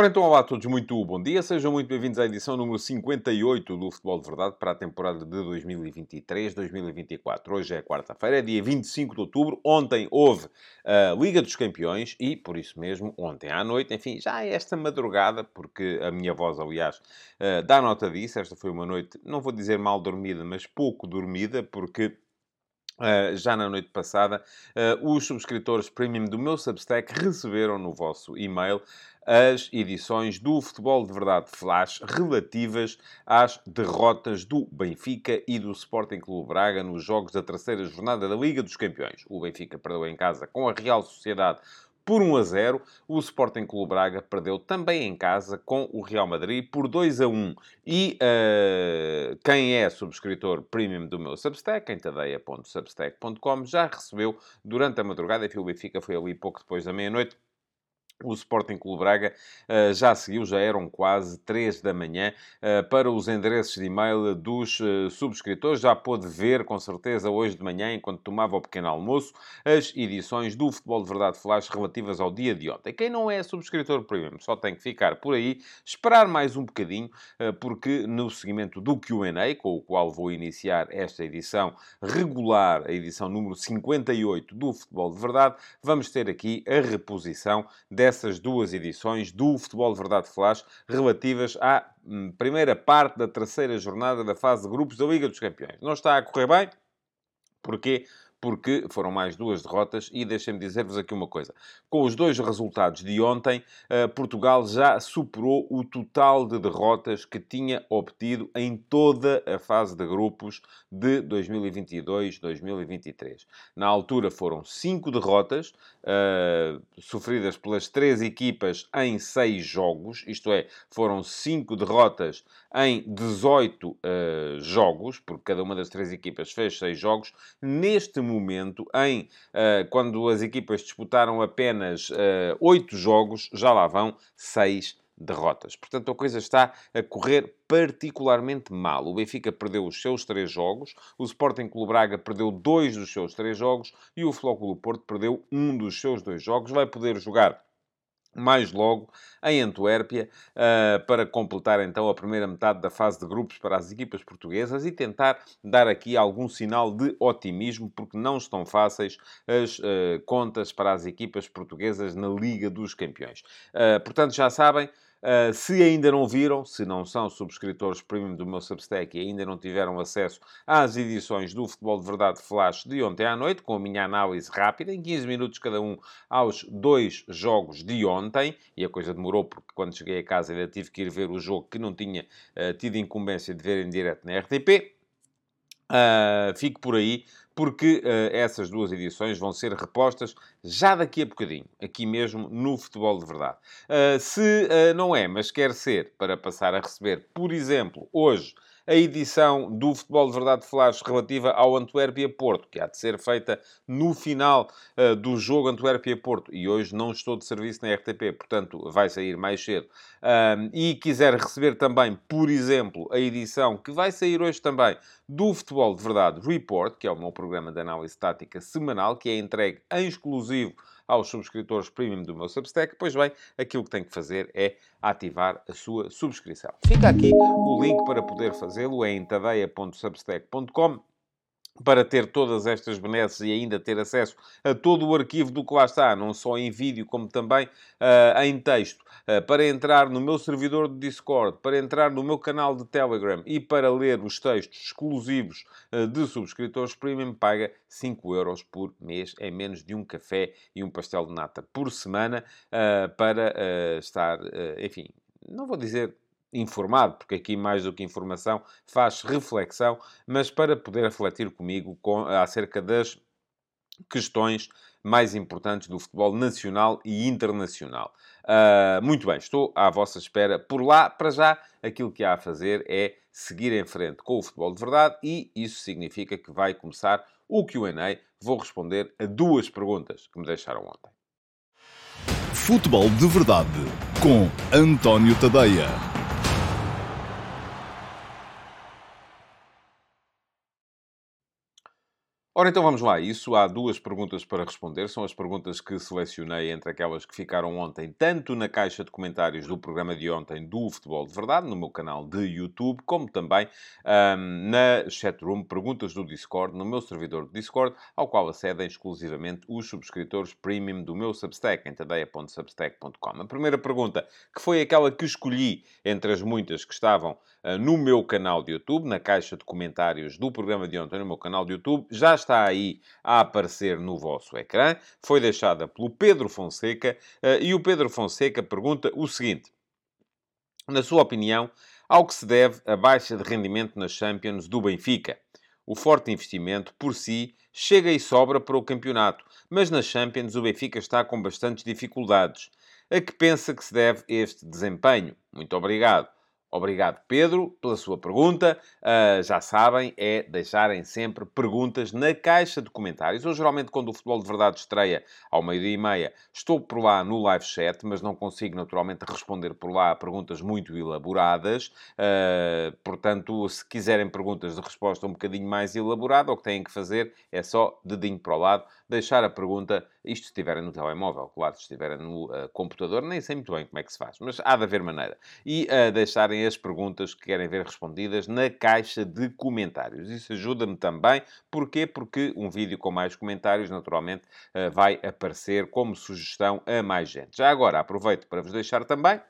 Ora então, olá a todos, muito bom dia. Sejam muito bem-vindos à edição número 58 do Futebol de Verdade para a temporada de 2023-2024. Hoje é quarta-feira, é dia 25 de outubro. Ontem houve a Liga dos Campeões e, por isso mesmo, ontem à noite, enfim, já é esta madrugada, porque a minha voz, aliás, eh, dá nota disso. Esta foi uma noite, não vou dizer mal dormida, mas pouco dormida, porque Uh, já na noite passada, uh, os subscritores premium do meu Substack receberam no vosso e-mail as edições do Futebol de Verdade Flash relativas às derrotas do Benfica e do Sporting Clube Braga nos jogos da terceira jornada da Liga dos Campeões. O Benfica perdeu em casa com a Real Sociedade por 1 a 0. O Sporting Clube Braga perdeu também em casa com o Real Madrid por 2 a 1. E uh, quem é subscritor premium do meu Substack, em tadeia.substack.com, já recebeu durante a madrugada, enfim, o Benfica foi ali pouco depois da meia-noite, o Sporting Clube Braga uh, já seguiu, já eram quase 3 da manhã, uh, para os endereços de e-mail dos uh, subscritores. Já pôde ver, com certeza, hoje de manhã, enquanto tomava o pequeno almoço, as edições do Futebol de Verdade Flash relativas ao dia de ontem. Quem não é subscritor premium só tem que ficar por aí, esperar mais um bocadinho, porque no seguimento do Q&A, com o qual vou iniciar esta edição regular, a edição número 58 do Futebol de Verdade, vamos ter aqui a reposição desta dessas duas edições do Futebol de Verdade Flash relativas à hum, primeira parte da terceira jornada da fase de grupos da Liga dos Campeões. Não está a correr bem? Porquê? Porque foram mais duas derrotas e deixem-me dizer-vos aqui uma coisa. Com os dois resultados de ontem, eh, Portugal já superou o total de derrotas que tinha obtido em toda a fase de grupos de 2022-2023. Na altura foram cinco derrotas, uh, sofridas pelas três equipas em seis jogos, isto é, foram cinco derrotas em 18 uh, jogos, porque cada uma das três equipas fez seis jogos. Neste momento, em uh, quando as equipas disputaram apenas oito jogos, já lá vão seis derrotas. Portanto, a coisa está a correr particularmente mal. O Benfica perdeu os seus três jogos, o Sporting Clube Braga perdeu dois dos seus três jogos e o Flóculo Porto perdeu um dos seus dois jogos. Vai poder jogar mais logo em Antuérpia, uh, para completar então a primeira metade da fase de grupos para as equipas portuguesas e tentar dar aqui algum sinal de otimismo, porque não estão fáceis as uh, contas para as equipas portuguesas na Liga dos Campeões. Uh, portanto, já sabem, Uh, se ainda não viram, se não são subscritores premium do meu Substack e ainda não tiveram acesso às edições do Futebol de Verdade Flash de ontem à noite, com a minha análise rápida, em 15 minutos cada um, aos dois jogos de ontem, e a coisa demorou porque quando cheguei a casa ainda tive que ir ver o jogo que não tinha uh, tido incumbência de ver em direto na RTP. Uh, fico por aí, porque uh, essas duas edições vão ser repostas já daqui a bocadinho, aqui mesmo no Futebol de Verdade. Uh, se não é, mas quer ser, para passar a receber, por exemplo, hoje a edição do Futebol de Verdade Flash relativa ao Antuérpia-Porto, que há de ser feita no final uh, do jogo Antuérpia-Porto. E hoje não estou de serviço na RTP, portanto vai sair mais cedo. Um, e quiser receber também, por exemplo, a edição que vai sair hoje também do Futebol de Verdade Report, que é o meu programa de análise tática semanal, que é entregue em exclusivo aos subscritores premium do meu Substack, pois bem, aquilo que tem que fazer é ativar a sua subscrição. Fica aqui o link para poder fazê-lo é em tadeia.substack.com para ter todas estas benesses e ainda ter acesso a todo o arquivo do que lá está, não só em vídeo, como também uh, em texto, uh, para entrar no meu servidor de Discord, para entrar no meu canal de Telegram e para ler os textos exclusivos uh, de subscritores premium, paga 5 euros por mês, é menos de um café e um pastel de nata por semana, para estar, enfim, não vou dizer informado, porque aqui mais do que informação faz reflexão, mas para poder refletir comigo com, acerca das questões mais importantes do futebol nacional e internacional. Uh, muito bem, estou à vossa espera por lá. Para já, aquilo que há a fazer é seguir em frente com o futebol de verdade e isso significa que vai começar o QA. Vou responder a duas perguntas que me deixaram ontem. Futebol de verdade com António Tadeia. Ora, então vamos lá. Isso há duas perguntas para responder. São as perguntas que selecionei entre aquelas que ficaram ontem, tanto na caixa de comentários do programa de ontem do Futebol de Verdade, no meu canal de YouTube, como também um, na chatroom Perguntas do Discord, no meu servidor de Discord, ao qual acedem exclusivamente os subscritores premium do meu Substack, em tadeia.substack.com. A primeira pergunta, que foi aquela que escolhi entre as muitas que estavam uh, no meu canal de YouTube, na caixa de comentários do programa de ontem no meu canal de YouTube, já está aí a aparecer no vosso ecrã. Foi deixada pelo Pedro Fonseca eh, e o Pedro Fonseca pergunta o seguinte: na sua opinião, ao que se deve a baixa de rendimento nas Champions do Benfica? O forte investimento, por si, chega e sobra para o campeonato, mas nas Champions o Benfica está com bastantes dificuldades. A que pensa que se deve este desempenho? Muito obrigado. Obrigado, Pedro, pela sua pergunta. Uh, já sabem, é deixarem sempre perguntas na caixa de comentários. Eu, geralmente, quando o Futebol de Verdade estreia ao meio-dia e meia, estou por lá no live chat, mas não consigo, naturalmente, responder por lá a perguntas muito elaboradas. Uh, portanto, se quiserem perguntas de resposta um bocadinho mais elaborada, o que têm que fazer é só dedinho para o lado, deixar a pergunta, isto se estiverem no telemóvel, claro, se estiverem no uh, computador, nem sei muito bem como é que se faz, mas há de haver maneira. E deixarem as perguntas que querem ver respondidas na caixa de comentários. Isso ajuda-me também. Porquê? Porque um vídeo com mais comentários, naturalmente, eh, vai aparecer como sugestão a mais gente. Já agora, aproveito para vos deixar também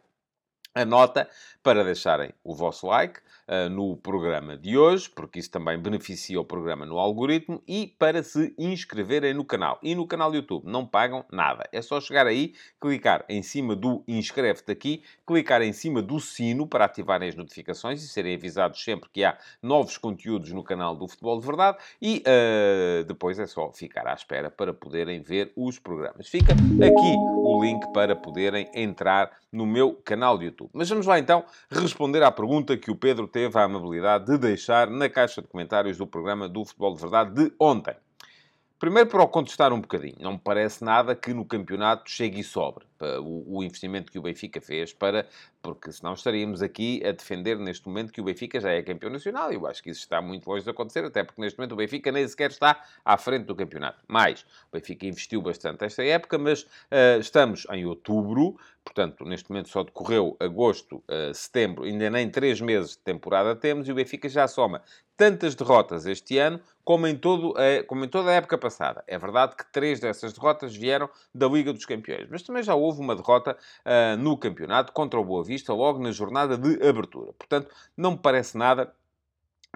a nota para deixarem o vosso like uh, no programa de hoje, porque isso também beneficia o programa no algoritmo, e para se inscreverem no canal. E no canal do YouTube não pagam nada. É só chegar aí, clicar em cima do inscreve-te aqui, clicar em cima do sino para ativarem as notificações e serem avisados sempre que há novos conteúdos no canal do Futebol de Verdade e uh, depois é só ficar à espera para poderem ver os programas. Fica aqui o link para poderem entrar no meu canal de YouTube. Mas vamos lá então responder à pergunta que o Pedro teve a amabilidade de deixar na caixa de comentários do programa do Futebol de Verdade de ontem. Primeiro, para o contestar um bocadinho, não me parece nada que no campeonato chegue e sobre o, investimento que o Benfica fez para. Porque senão estaríamos aqui a defender neste momento que o Benfica já é campeão nacional. Eu acho que isso está muito longe de acontecer, até porque neste momento o Benfica nem sequer está à frente do campeonato. Mais, o Benfica investiu bastante esta época, mas uh, estamos em outubro, portanto, neste momento só decorreu agosto, uh, setembro, ainda nem três meses de temporada temos e o Benfica já soma tantas derrotas este ano como em, todo, uh, como em toda a época passada. É verdade que três dessas derrotas vieram da Liga dos Campeões, mas também já houve uma derrota uh, no campeonato contra o Boa Vista logo na jornada de abertura. Portanto, não me parece nada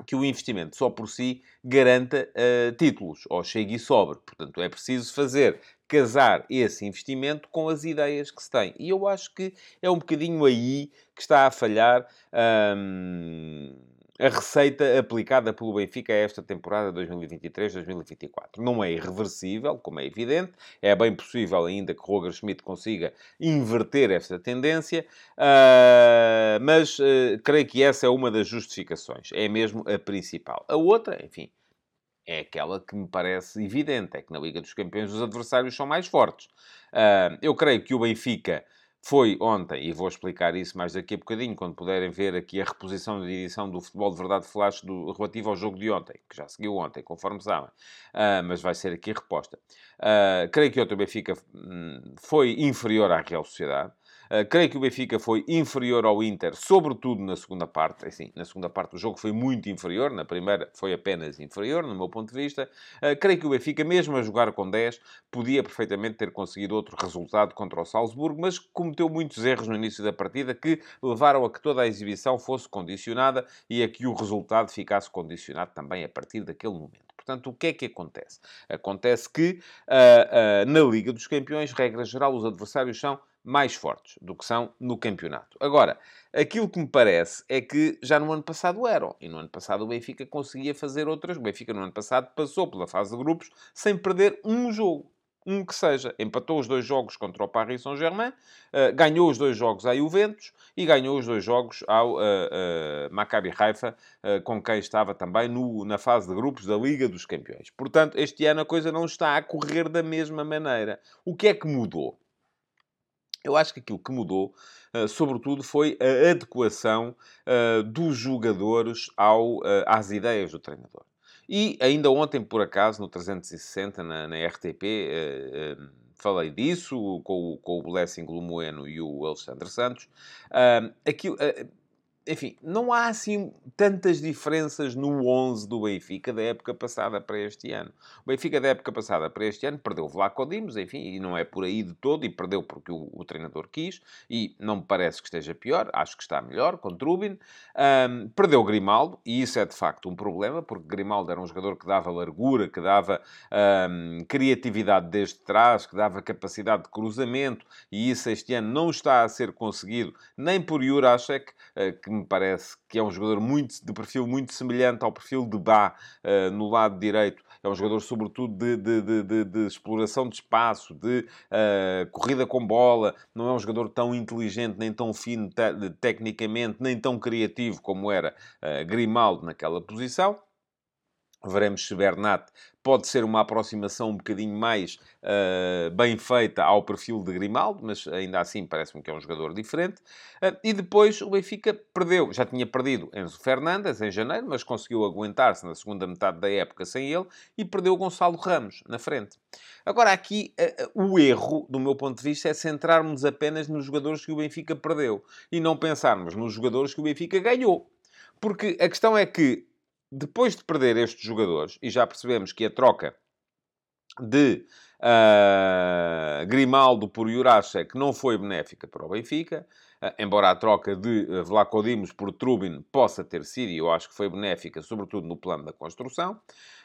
que o investimento só por si garanta uh, títulos, ou chegue e sobre. Portanto, é preciso fazer casar esse investimento com as ideias que se tem. E eu acho que é um bocadinho aí que está a falhar. Um a receita aplicada pelo Benfica a esta temporada 2023-2024. Não é irreversível, como é evidente, é bem possível ainda que Roger Schmidt consiga inverter esta tendência, uh, mas uh, creio que essa é uma das justificações, é mesmo a principal. A outra, enfim, é aquela que me parece evidente, é que na Liga dos Campeões os adversários são mais fortes. Uh, eu creio que o Benfica foi ontem, e vou explicar isso mais daqui a bocadinho, quando puderem ver aqui a reposição de edição do Futebol de Verdade Flash do, relativo ao jogo de ontem, que já seguiu ontem, conforme sabem, uh, mas vai ser aqui reposta. Uh, creio que o Benfica hum, foi inferior à Real Sociedade. Uh, creio que o Benfica foi inferior ao Inter, sobretudo na segunda parte. Assim, na segunda parte o jogo foi muito inferior, na primeira foi apenas inferior, no meu ponto de vista. Uh, creio que o Benfica, mesmo a jogar com 10, podia perfeitamente ter conseguido outro resultado contra o Salzburgo, mas cometeu muitos erros no início da partida que levaram a que toda a exibição fosse condicionada e a que o resultado ficasse condicionado também a partir daquele momento. Portanto, o que é que acontece? Acontece que uh, na Liga dos Campeões, regra geral, os adversários são mais fortes do que são no campeonato. Agora, aquilo que me parece é que já no ano passado eram. E no ano passado o Benfica conseguia fazer outras. O Benfica no ano passado passou pela fase de grupos sem perder um jogo. Um que seja. Empatou os dois jogos contra o Paris Saint-Germain, uh, ganhou os dois jogos à Juventus e ganhou os dois jogos ao uh, uh, Maccabi Haifa, com quem estava também no, na fase de grupos da Liga dos Campeões. Portanto, este ano a coisa não está a correr da mesma maneira. O que é que mudou? Eu acho que aquilo que mudou, uh, sobretudo, foi a adequação uh, dos jogadores ao, uh, às ideias do treinador. E ainda ontem, por acaso, no 360, na, na RTP, falei disso com, com o Blessing Lumoeno e o Alexandre Santos. Aquilo, enfim, não há assim tantas diferenças no 11 do Benfica da época passada para este ano. O Benfica da época passada para este ano perdeu Vlaco Dimos, enfim, e não é por aí de todo, e perdeu porque o, o, treinador quis, e não me parece que esteja pior, acho que está melhor, com Trubin. Um, perdeu Grimaldo, e isso é de facto um problema, porque Grimaldo era um jogador que dava largura, que dava um, criatividade desde trás, que dava capacidade de cruzamento, e isso este ano não está a ser conseguido, nem por Jurasek, uh, que me parece que é um jogador muito, de perfil muito semelhante ao perfil de Bá uh, no lado direito. É um jogador, sobretudo, de, de, de, de exploração de espaço, de uh, corrida com bola. Não é um jogador tão inteligente, nem tão fino te tecnicamente, nem tão criativo como era uh, Grimaldo naquela posição. Veremos se Bernat pode ser uma aproximação um bocadinho mais uh, bem feita ao perfil de Grimaldo, mas ainda assim parece-me que é um jogador diferente. Uh, e depois o Benfica perdeu, já tinha perdido Enzo Fernandes em janeiro, mas conseguiu aguentar-se na segunda metade da época sem ele e perdeu Gonçalo Ramos na frente. Agora, aqui uh, o erro, do meu ponto de vista, é centrarmos apenas nos jogadores que o Benfica perdeu e não pensarmos nos jogadores que o Benfica ganhou. Porque a questão é que depois de perder estes jogadores, e já percebemos que a troca de uh, Grimaldo por Jurasek não foi benéfica para o Benfica, uh, embora a troca de uh, por Trubin possa ter sido, e eu acho que foi benéfica, sobretudo no plano da construção.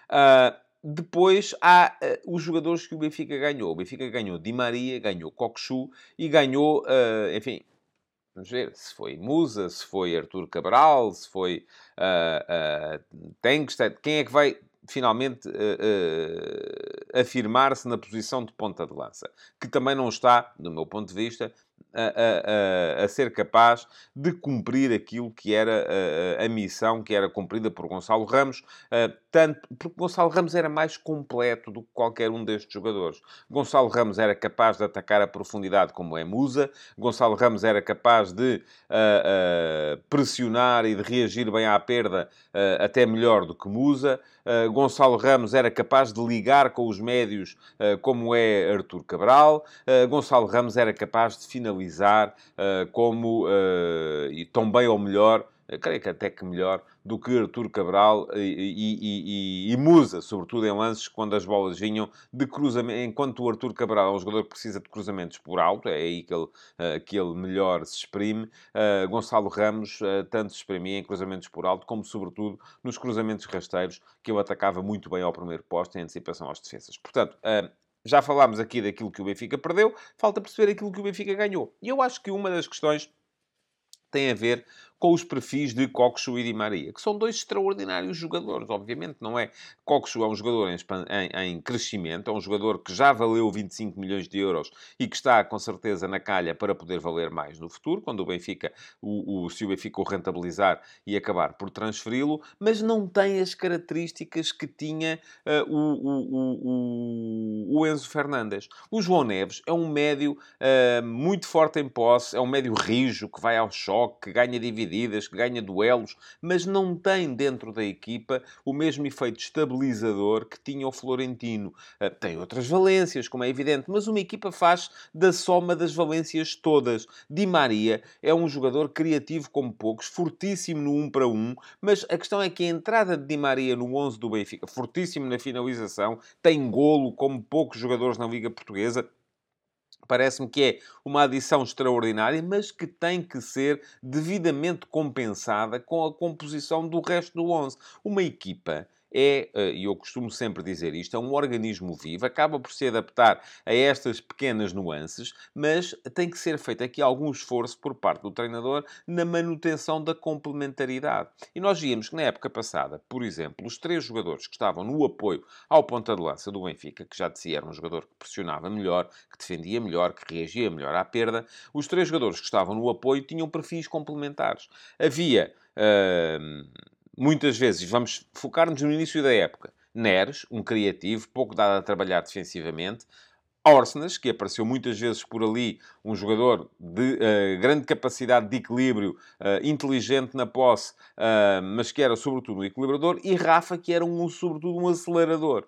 Uh, depois há uh, os jogadores que o Benfica ganhou. O Benfica ganhou Di Maria, ganhou Coxu e ganhou, uh, enfim, Vamos ver se foi Musa, se foi Artur Cabral, se foi uh, uh, Tenkstedt. Quem é que vai finalmente uh, uh, afirmar-se na posição de ponta de lança? Que também não está, do meu ponto de vista, a, a, a, ser capaz de cumprir aquilo que era a, a, missão que era cumprida por Gonçalo Ramos, tanto porque Gonçalo Ramos era mais completo do que qualquer um destes jogadores. Gonçalo Ramos era capaz de atacar a profundidade como é Musa, Gonçalo Ramos era capaz de pressionar e de reagir bem à perda até melhor do que Musa. Uh, Gonçalo Ramos era capaz de ligar com os médios, como é Artur Cabral. Gonçalo Ramos era capaz de finalizar analisar uh, como, uh, e tão bem ou melhor, creio que até que melhor, do que Artur Cabral e, e, e, e, Musa, sobretudo em lances quando as bolas vinham de cruzamento, enquanto o Artur Cabral é um jogador que precisa de cruzamentos por alto, é aí que ele, uh, que ele melhor se exprime, uh, Gonçalo Ramos uh, tanto se exprimia em cruzamentos por alto, como sobretudo nos cruzamentos rasteiros, que ele atacava muito bem ao primeiro posto em antecipação às defesas. Portanto, já falámos aqui daquilo que o Benfica perdeu, falta perceber aquilo que o Benfica ganhou. E eu acho que uma das questões tem a ver com os perfis de Coxo e Di Maria, que são dois extraordinários jogadores, obviamente, não é? Coxo é um jogador em, em, em, crescimento, é um jogador que já valeu 25 milhões de euros e que está, com certeza, na calha para poder valer mais no futuro, quando o Benfica, o, o, se o Benfica o rentabilizar e acabar por transferi-lo, mas não tem as características que tinha uh, o, o, o, Enzo Fernandes. O João Neves é um médio uh, muito forte em posse, é um médio rijo, que vai ao choque, que ganha dividendos divididas, que ganha duelos, mas não tem dentro da equipa o mesmo efeito estabilizador que tinha o Florentino. Ah, tem outras valências, como é evidente, mas uma equipa faz da soma das valências todas. Di Maria é um jogador criativo como poucos, fortíssimo no 1 um para 1, um, mas a questão é que a entrada de Di Maria no 11 do Benfica, fortíssimo na finalização, tem golo como poucos jogadores na Liga Portuguesa, Parece-me que é uma adição extraordinária, mas que tem que ser devidamente compensada com a composição do resto do 11. Uma equipa é, eh, e eu costumo sempre dizer isto, é um organismo vivo, acaba por se adaptar a estas pequenas nuances, mas tem que ser feito aqui algum esforço por parte do treinador na manutenção da complementaridade. E nós víamos que na época passada, por exemplo, os três jogadores que estavam no apoio ao ponta de lança do Benfica, que já de si era um jogador que pressionava melhor, que defendia melhor, que reagia melhor à perda, os três jogadores que estavam no apoio tinham perfis complementares. Havia. Uh, muitas vezes, vamos focar-nos no início da época, Neres, um criativo, pouco dado a trabalhar defensivamente, Orsnes, que apareceu muitas vezes por ali, um jogador de uh, grande capacidade de equilíbrio, uh, inteligente na posse, uh, mas que era sobretudo um equilibrador, e Rafa, que era um, sobretudo um acelerador.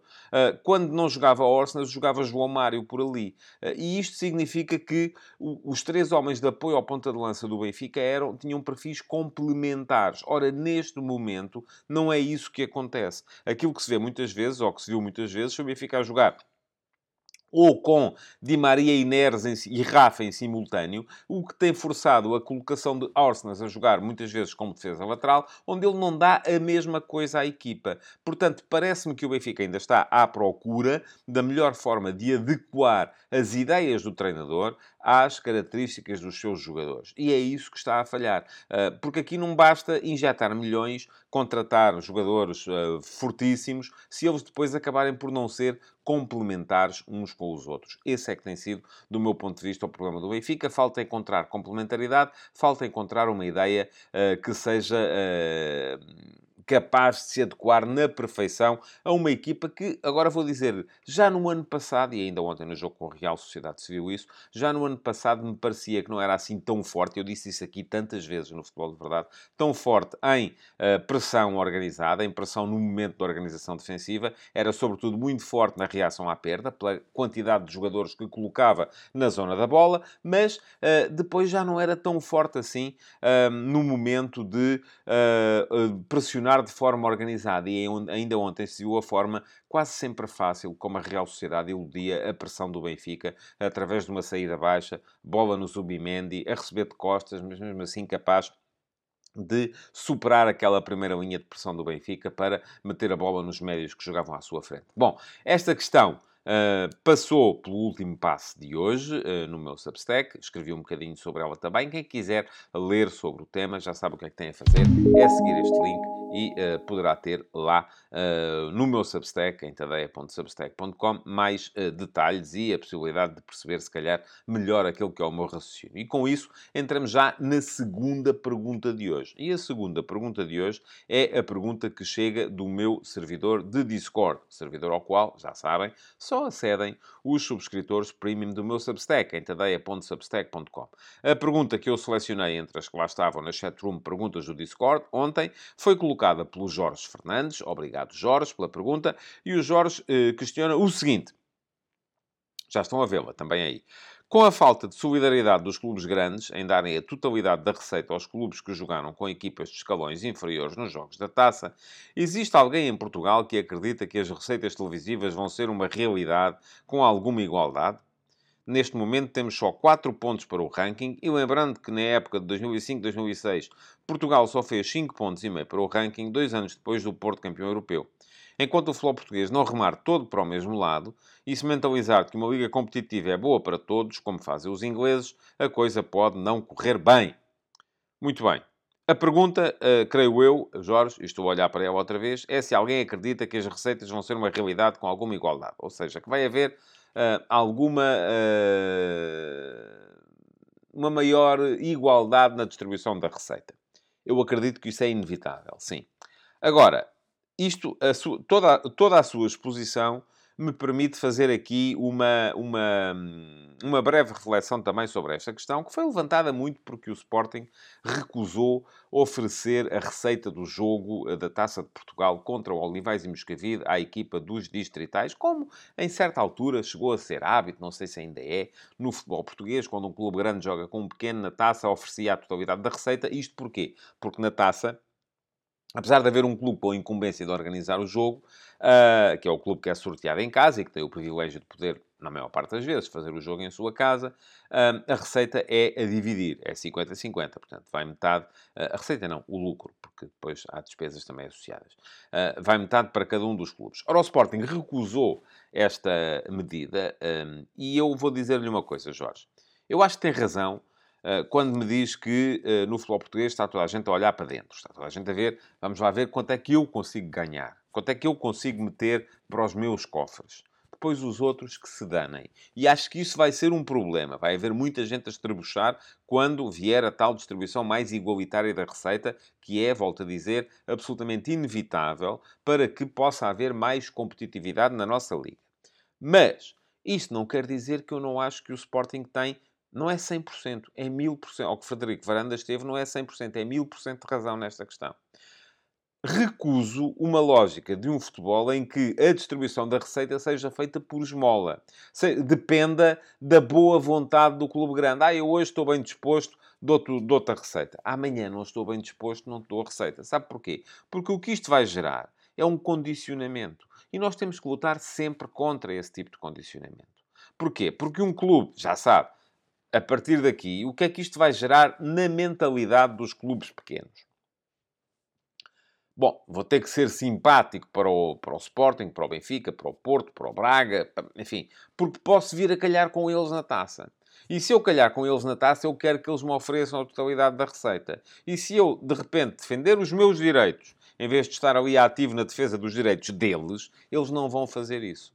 quando não jogava Orsnes, jogava João Mário por ali. e isto significa que os três homens de apoio ao ponta de lança do Benfica eram, tinham perfis complementares. Ora, neste momento, não é isso que acontece. Aquilo que se vê muitas vezes, ou que se viu muitas vezes, foi o Benfica a jogar ou com Di Maria Neres e Rafa em simultâneo, o que tem forçado a colocação de Orsnes a jogar muitas vezes como defesa lateral, onde ele não dá a mesma coisa à equipa. Portanto, parece-me que o Benfica ainda está à procura da melhor forma de adequar as ideias do treinador às características dos seus jogadores. E é isso que está a falhar. Ah, porque aqui não basta injetar milhões, contratar jogadores ah, fortíssimos, se eles depois acabarem por não ser complementares uns com os outros. Esse é que tem sido, do meu ponto de vista, o problema do Benfica. Falta encontrar complementaridade, falta encontrar uma ideia uh, que seja capaz de se adequar na perfeição a uma equipa que, agora vou dizer, já no ano passado, e ainda ontem no jogo com a Real Sociedade se viu isso, já no ano passado me parecia que não era assim tão forte, eu disse isso aqui tantas vezes no futebol de verdade, tão forte em uh, pressão organizada, em pressão no momento da organização defensiva, era sobretudo muito forte na reação à perda, pela quantidade de jogadores que colocava na zona da bola, mas uh, depois já não era tão forte assim uh, no momento de pressionar de forma organizada e ainda ontem se viu a forma quase sempre fácil como a Real Sociedade iludia a pressão do Benfica através de uma saída baixa, bola no Zubimendi, a receber de costas, mas mesmo assim capaz de superar aquela primeira linha de pressão do Benfica para meter a bola nos médios que jogavam à sua frente. Bom, esta questão Uh, passou pelo último passo de hoje uh, no meu Substack, escrevi um bocadinho sobre ela também. Quem quiser ler sobre o tema já sabe o que é que tem a fazer, é seguir este link e uh, poderá ter lá uh, no meu Substack, em tadeia.substack.com, mais uh, detalhes e a possibilidade de perceber, se calhar, melhor aquilo que é o meu raciocínio. E com isso, entramos já na segunda pergunta de hoje. E a segunda pergunta de hoje é a pergunta que chega do meu servidor de Discord, servidor ao qual, já sabem, só acedem os subscritores premium do meu Substack, em tadeia.substack.com. A pergunta que eu selecionei entre as que lá estavam na chatroom Perguntas do Discord ontem foi colocada colocada pelo Jorge Fernandes. Obrigado, Jorge, pela pergunta. E o Jorge eh, questiona o seguinte. Já estão a vê-la também aí. Com a falta de solidariedade dos clubes grandes em darem a totalidade da receita aos clubes que jogaram com equipas de escalões inferiores nos jogos da taça, existe alguém em Portugal que acredita que as receitas televisivas vão ser uma realidade com alguma igualdade? Neste momento temos só 4 pontos para o ranking e lembrando que na época de 2005-2006 Portugal só fez 5 pontos e meio para o ranking, dois anos depois do Porto campeão europeu. Enquanto o futebol português não remar todo para o mesmo lado e se mentalizar que uma liga competitiva é boa para todos, como fazem os ingleses, a coisa pode não correr bem. Muito bem. A pergunta, uh, creio eu, Jorge, e estou a olhar para ela outra vez, é se alguém acredita que as receitas vão ser uma realidade com alguma igualdade. Ou seja, que vai haver uh, alguma uh, uma maior igualdade na distribuição da receita. Eu acredito que isso é inevitável, sim. Agora, isto, a toda, toda a sua exposição me permite fazer aqui uma, uma, uma breve reflexão também sobre esta questão, que foi levantada muito porque o Sporting recusou oferecer a receita do jogo eh, da Taça de Portugal contra o Olivais e Moscavide à equipa dos distritais, como em certa altura chegou a ser hábito, não sei se ainda é, no futebol português, quando um clube grande joga com um pequeno na Taça, oferecia a totalidade da receita. Isto porquê? Porque na Taça apesar de haver um clube com a incumbência de organizar o jogo, uh, que é o clube que é sorteado em casa e que tem o privilégio de poder, na maior parte das vezes, fazer o jogo em sua casa, uh, a receita é a dividir, é 50-50, portanto, vai metade, uh, a receita não, o lucro, porque depois há despesas também associadas, vai metade para cada um dos clubes. Ora, o Sporting recusou esta medida um, e eu vou dizer-lhe uma coisa, Jorge. Eu acho que tem razão quando me diz que eh, no futebol português está toda a gente a olhar para dentro, está toda a gente a ver, vamos lá ver quanto é que eu consigo ganhar, quanto é que eu consigo meter para os meus cofres. Depois os outros que se danem. E acho que isso vai ser um problema. Vai haver muita gente a estrebuchar quando vier a tal distribuição mais igualitária da receita, que é, volto a dizer, absolutamente inevitável para que possa haver mais competitividade na nossa liga. Mas Isto não quer dizer que eu não acho que o Sporting tem, não é 100%, é 1000%. Ao que Frederico Varandas teve, não é 100%, é 1000% de razão nesta questão. Recuso uma lógica de um futebol em que a distribuição da receita seja feita por esmola. Dependa da boa vontade do clube grande. Ah, eu hoje estou bem disposto, dou-te dou a receita. Amanhã não estou bem disposto, não te dou a receita. Sabe porquê? Porque o que isto vai gerar é um condicionamento. E nós temos que lutar sempre contra esse tipo de condicionamento. Porquê? Porque um clube, já sabe, a partir daqui, o que é que isto vai gerar na mentalidade dos clubes pequenos? Bom, vou ter que ser simpático para o, para o Sporting, para o Benfica, para o Porto, para o Braga, enfim, porque posso vir a calhar com eles na taça. E se eu calhar com eles na taça, eu quero que eles me ofereçam a totalidade da receita. E se eu, de repente, defender os meus direitos em vez de estar ali ativo na defesa dos direitos deles, eles não vão fazer isso.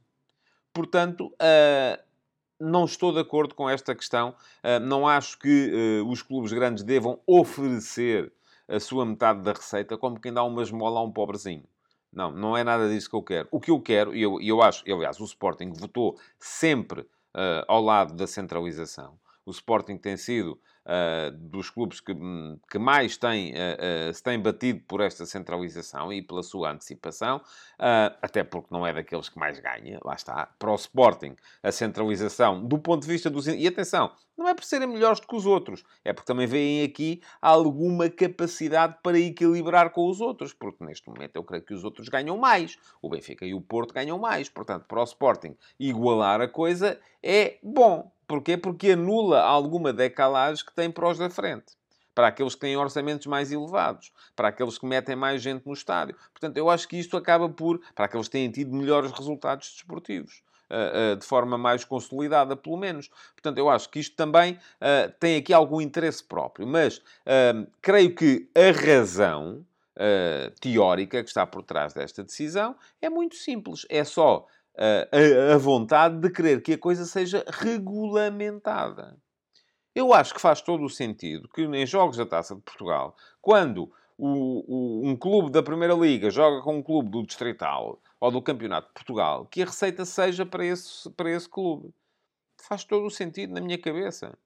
Portanto, uh, não estou de acordo com esta questão. Uh, não acho que uh, os clubes grandes devam oferecer a sua metade da receita como quem dá uma esmola a um pobrezinho. Não, não é nada disso que eu quero. O que eu quero, e eu, eu acho, aliás, o Sporting votou sempre ao lado da centralização. O Sporting tem sido uh, dos clubes que, que mais têm, uh, se têm batido por esta centralização e pela sua antecipação, até porque não é daqueles que mais ganha, lá está. Para o Sporting, a centralização, do ponto de vista dos... E atenção, não é por serem melhores do que os outros, é porque também veem aqui alguma capacidade para equilibrar com os outros, porque neste momento eu creio que os outros ganham mais. O Benfica e o Porto ganham mais. Portanto, para o Sporting, igualar a coisa é bom. Porquê? Porque anula alguma decalagem que tem para os da frente. Para aqueles que têm orçamentos mais elevados. Para aqueles que metem mais gente no estádio. Portanto, eu acho que isto acaba por... Para aqueles que têm tido melhores resultados desportivos. Uh, uh, de forma mais consolidada, pelo menos. Portanto, eu acho que isto também uh, tem aqui algum interesse próprio. Mas creio que a razão teórica que está por trás desta decisão é muito simples. É só a, a vontade de querer que a coisa seja regulamentada. Eu acho que faz todo o sentido que em jogos da Taça de Portugal, quando o, o, um clube da Primeira Liga joga com um clube do Distrital ou do Campeonato de Portugal, que a receita seja para esse, para esse clube. Faz todo o sentido na minha cabeça.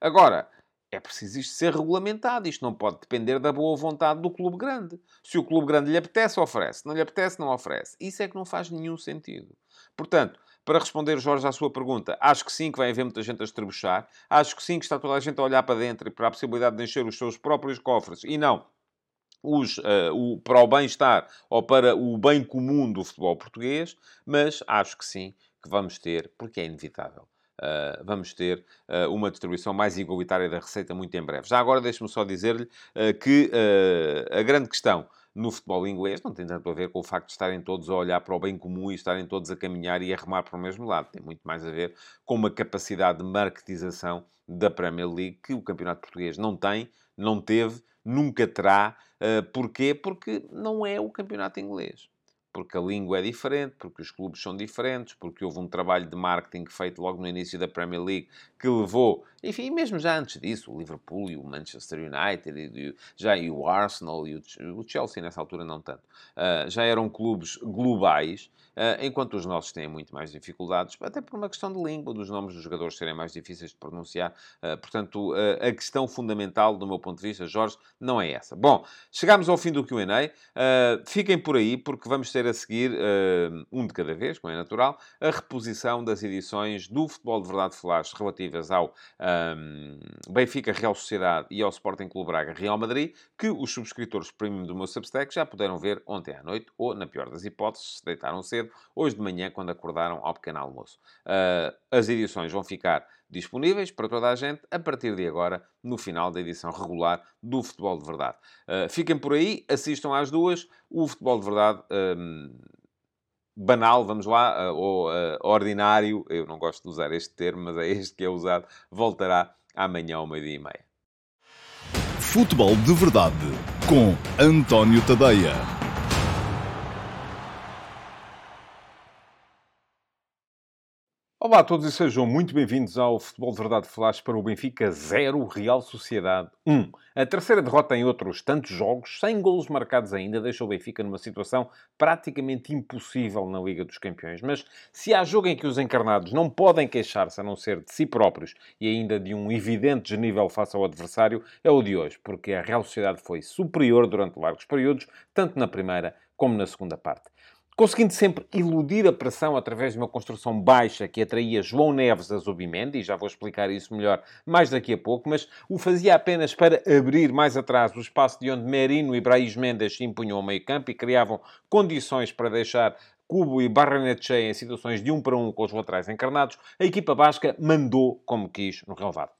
Agora, é preciso isto ser regulamentado. Isto não pode depender da boa vontade do clube grande. Se o clube grande lhe apetece, oferece. Não lhe apetece, não oferece. Isso é que não faz nenhum sentido. Portanto, para responder, Jorge, à sua pergunta, acho que sim que vai haver muita gente a estribuchar. Acho que sim que está toda a gente a olhar para dentro e para a possibilidade de encher os seus próprios cofres. E não os, uh, o, para o bem-estar ou para o bem comum do futebol português. Mas acho que sim que vamos ter, porque é inevitável. Uh, vamos ter uh, uma distribuição mais igualitária da receita muito em breve. Já agora, deixe-me só dizer-lhe que a grande questão no futebol inglês não tem tanto a ver com o facto de estarem todos a olhar para o bem comum e estarem todos a caminhar e a remar para o mesmo lado. Tem muito mais a ver com uma capacidade de marketização da Premier League que o campeonato português não tem, não teve, nunca terá. Uh, porquê? Porque não é o campeonato inglês porque a língua é diferente, porque os clubes são diferentes, porque houve um trabalho de marketing feito logo no início da Premier League que levou, enfim, mesmo já antes disso, o Liverpool e o Manchester United, e, já e o Arsenal e o, o, Chelsea nessa altura não tanto, uh, já eram clubes globais, enquanto os nossos têm muito mais dificuldades, até por uma questão de língua, dos nomes dos jogadores serem mais difíceis de pronunciar. Uh, portanto, a questão fundamental, do meu ponto de vista, Jorge, não é essa. Bom, chegamos ao fim do Q&A. fiquem por aí, porque vamos ter a seguir, um de cada vez, como é natural, a reposição das edições do Futebol de Verdade Flash relativas ao um, Benfica Real Sociedade e ao Sporting Clube Braga Real Madrid, que os subscritores premium do meu Substack já puderam ver ontem à noite, ou, na pior das hipóteses, se deitaram cedo, hoje de manhã, quando acordaram ao pequeno almoço. Uh, as edições vão ficar disponíveis para toda a gente a partir de agora, no final da edição regular do Futebol de Verdade. Uh, fiquem por aí, assistam às duas. O Futebol de Verdade. Um, banal, vamos lá, uh, ou ordinário, eu não gosto de usar este termo, mas é este que é usado, voltará amanhã ao meio-dia e meia. Futebol de Verdade, com António Tadeia. Olá a todos e sejam muito bem-vindos ao Futebol de Verdade Flash para o Benfica 0, Real Sociedade 1. A terceira derrota em outros tantos jogos, sem golos marcados ainda, deixa o Benfica numa situação praticamente impossível na Liga dos Campeões. Mas se há jogo em que os encarnados não podem queixar-se a não ser de si próprios e ainda de um evidente desnível face ao adversário, é o de hoje, porque a Real Sociedade foi superior durante largos períodos, tanto na primeira como na segunda parte conseguindo sempre iludir a pressão através de uma construção baixa que atraía João Neves a Zubimendi, e já vou explicar isso melhor mais daqui a pouco, mas o fazia apenas para abrir mais atrás o espaço de onde Merino e Brais Mendes se impunham ao meio campo e criavam condições para deixar Cubo e Barrenetche em situações de um para um com os laterais encarnados, a equipa basca mandou como quis no relevado.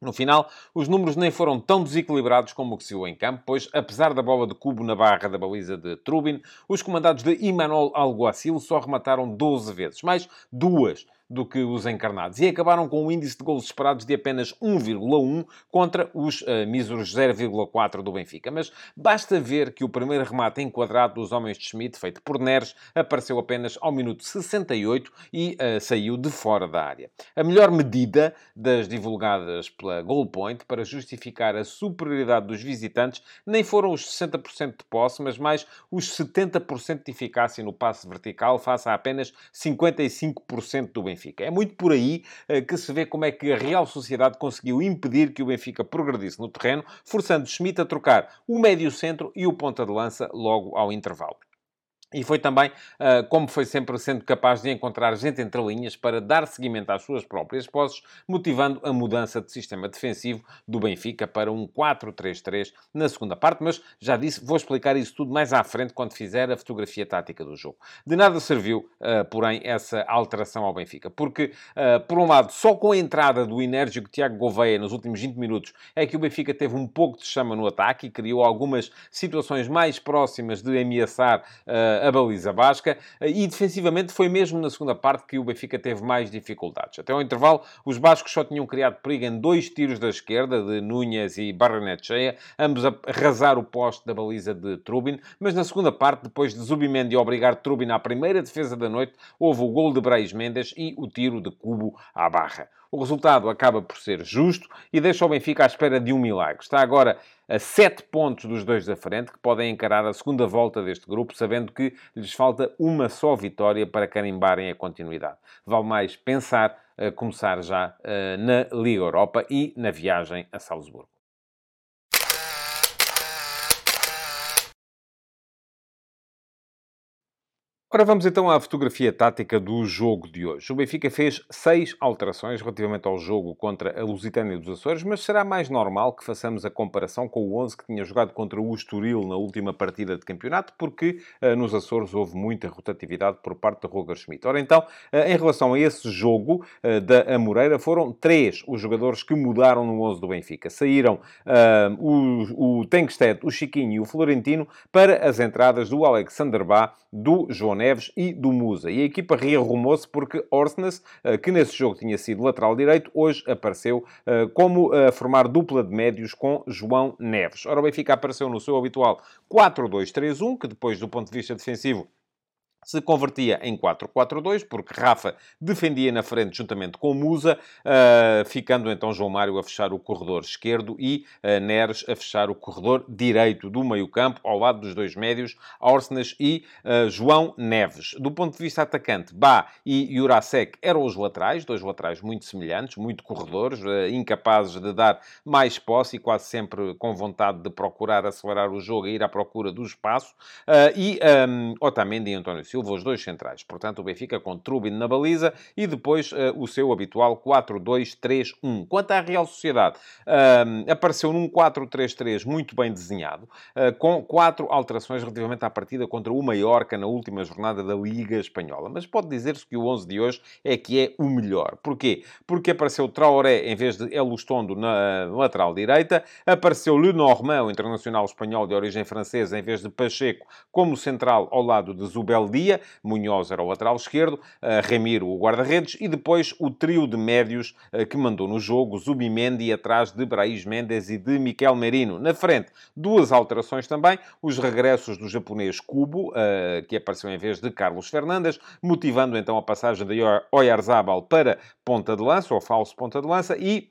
No final, os números nem foram tão desequilibrados como o que se viu em campo, pois, apesar da bola de cubo na barra da baliza de Trubin, os comandados de Imanol Alguacil só remataram 12 vezes, mais duas do que os encarnados e acabaram com um índice de gols esperados de apenas 1,1 contra os uh, míseros 0,4 do Benfica. Mas basta ver que o primeiro remate enquadrado dos homens de Schmidt, feito por Neres, apareceu apenas ao minuto 68 e uh, saiu de fora da área. A melhor medida das divulgadas pela Goalpoint para justificar a superioridade dos visitantes nem foram os 60% de posse, mas mais os 70% de eficácia no passe vertical face a apenas 55% do Benfica. Benfica. É muito por aí uh, que se vê como é que a Real Sociedade conseguiu impedir que o Benfica progredisse no terreno, forçando Schmidt a trocar o médio-centro e o ponta de lança logo ao intervalo. E foi também, uh, como foi sempre sendo capaz de encontrar gente entre linhas para dar seguimento às suas próprias posses, motivando a mudança de sistema defensivo do Benfica para um 4-3-3 na segunda parte. Mas já disse, vou explicar isso tudo mais à frente quando fizer a fotografia tática do jogo. De nada serviu, uh, porém, essa alteração ao Benfica, porque, uh, por um lado, só com a entrada do enérgico Tiago Gouveia nos últimos 20 minutos é que o Benfica teve um pouco de chama no ataque e criou algumas situações mais próximas de ameaçar baliza basca e defensivamente foi mesmo na segunda parte que o Benfica teve mais dificuldades. Até ao intervalo, os bascos só tinham criado perigo em dois tiros da esquerda, de Núñez e Barrenetxeia, ambos a arrasar o poste da baliza de Trubin, mas na segunda parte, depois de Zubimendi obrigar Trubin à primeira defesa da noite, houve o gol de Brais Mendes e o tiro de Cubo à barra. O resultado acaba por ser justo e deixa o Benfica à espera de um milagre. Está agora a sete pontos dos dois da frente, que podem encarar a segunda volta deste grupo, sabendo que lhes falta uma só vitória para carimbarem a continuidade. Vale mais pensar a começar já uh, na Liga Europa e na viagem a Salzburgo. Ora, vamos então à fotografia tática do jogo de hoje. O Benfica fez seis alterações relativamente ao jogo contra a Lusitânia dos Açores, mas será mais normal que façamos a comparação com o 11 que tinha jogado contra o Estoril na última partida de campeonato, porque uh, nos Açores houve muita rotatividade por parte de Roger Schmidt. Ora, então, uh, em relação a esse jogo uh, da Amoreira, foram três os jogadores que mudaram no 11 do Benfica. Saíram o, o Tenkstedt, o Chiquinho e o Florentino para as entradas do Alexander Bá, do João Neves e do Musa. E a equipa rearrumou-se porque Orsnes, eh, que nesse jogo tinha sido lateral direito, hoje apareceu eh, como a formar dupla de médios com João Neves. Ora, o Benfica apareceu no seu habitual 4-2-3-1, que depois, do ponto de vista defensivo, se convertia em 4-4-2, porque Rafa defendia na frente juntamente com Musa, uh, ficando então João Mário a fechar o corredor esquerdo e uh, Neres a fechar o corredor direito do meio-campo, ao lado dos dois médios, Orsnes e uh, João Neves. Do ponto de vista atacante, Bá e Jurasek eram os laterais, dois laterais muito semelhantes, muito corredores, incapazes de dar mais posse e quase sempre com vontade de procurar acelerar o jogo e ir à procura do espaço. e um, Otamendi e António Silva Silva, os dois centrais. Portanto, o Benfica com Trubin na baliza e depois uh, o seu habitual 4-2-3-1. Quanto à Real Sociedade, uh, apareceu num 4-3-3 muito bem desenhado, uh, com quatro alterações relativamente à partida contra o Mallorca na última jornada da Liga Espanhola. Mas pode dizer-se que o 11 de hoje é que é o melhor. Porquê? Porque apareceu Traoré em vez de Elustondo na lateral direita, apareceu Lenormand, o internacional espanhol de origem francesa, em vez de Pacheco, como central ao lado de Zubeldi, Bahia, Munhoz era o lateral esquerdo, Remiro o guarda-redes e depois o trio de médios que mandou no jogo, Zubimendi atrás de Brais Mendes e de Miquel Merino. Na frente, duas alterações também, os regressos do japonês Kubo, que apareceu em vez de Carlos Fernandes, motivando então a passagem de Oyarzabal para ponta de lança, ou falso ponta de lança, e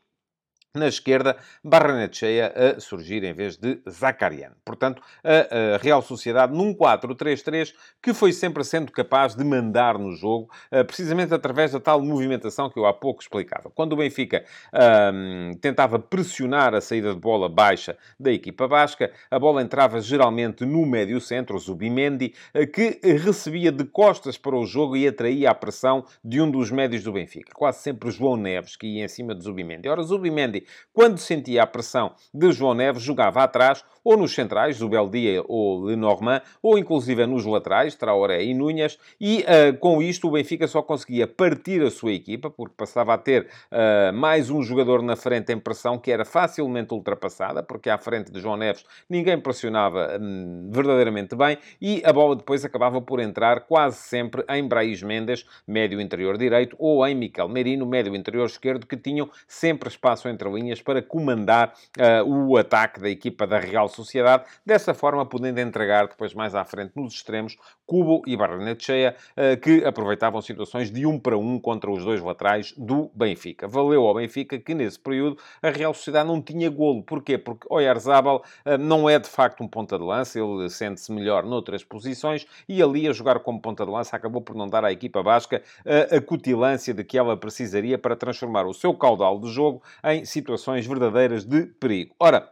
na esquerda, Barrenetxeia a surgir em vez de Zacarian. Portanto, a, a Real Sociedade num 4-3-3 que foi sempre sendo capaz de mandar no jogo, uh, precisamente através da tal movimentação que eu há pouco explicava. Quando o Benfica uh, tentava pressionar a saída de bola baixa da equipa basca, a bola entrava geralmente no médio centro, o Zubimendi, uh, que recebia de costas para o jogo e atraía a pressão de um dos médios do Benfica. Quase sempre João Neves, que ia em cima de Zubimendi. Ora, Zubimendi quando sentia a pressão de João Neves, jogava atrás, ou nos centrais, o Beldia ou Lenormand, ou inclusive nos laterais, Traoré e Núñez, e uh, com isto o Benfica só conseguia partir a sua equipa, porque passava a ter uh, mais um jogador na frente em pressão, que era facilmente ultrapassada, porque à frente de João Neves ninguém pressionava hum, verdadeiramente bem, e a bola depois acabava por entrar quase sempre em Braís Mendes, médio interior direito, ou em Miquel Merino, médio interior esquerdo, que tinham sempre espaço entre linhas para comandar uh, o ataque da equipa da Real Sociedade, dessa forma podendo entregar depois mais à frente nos extremos Cubo e Barrenetxeia, uh, que aproveitavam situações de um para um contra os dois laterais do Benfica. Valeu ao Benfica que nesse período a Real Sociedade não tinha golo. Porquê? Porque Oyarzabal uh, não é de facto um ponta de lança, ele sente-se melhor noutras posições e ali a jogar como ponta de lança acabou por não dar à equipa basca a cutilância de que ela precisaria para transformar o seu caudal de jogo em situações verdadeiras de perigo. Ora,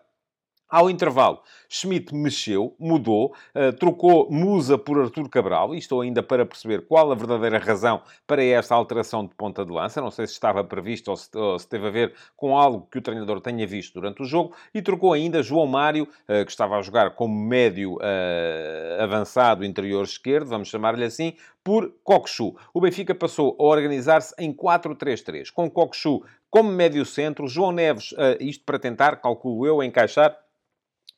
ao intervalo, Schmidt mexeu, mudou, uh, trocou Musa por Artur Cabral, e estou ainda para perceber qual a verdadeira razão para esta alteração de ponta de lança. Não sei se estava previsto ou se, ou se teve a ver com algo que o treinador tenha visto durante o jogo. E trocou ainda João Mário, uh, que estava a jogar como médio uh, avançado interior esquerdo, vamos chamar-lhe assim, por Coxu. O Benfica passou a organizar-se em 4-3-3, com Coxu como médio centro, João Neves, isto para tentar, calculo eu, encaixar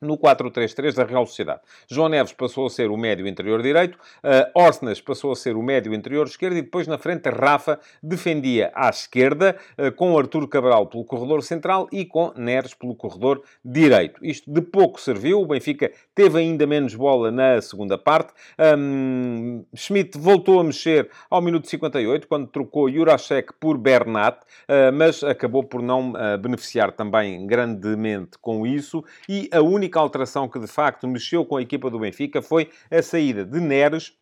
no 4-3-3 da Real Sociedade. João Neves passou a ser o médio interior direito, uh, passou a ser o médio interior esquerdo e depois na frente Rafa defendia à esquerda uh, com Artur Cabral pelo corredor central e com Neres pelo corredor direito. Isto de pouco serviu, o Benfica teve ainda menos bola na segunda parte. Um, Schmidt voltou a mexer ao minuto 58 quando trocou Jurasek por Bernat, uh, mas acabou por não beneficiar também grandemente com isso e a única única alteração que de facto mexeu com a equipa do Benfica foi a saída de Neres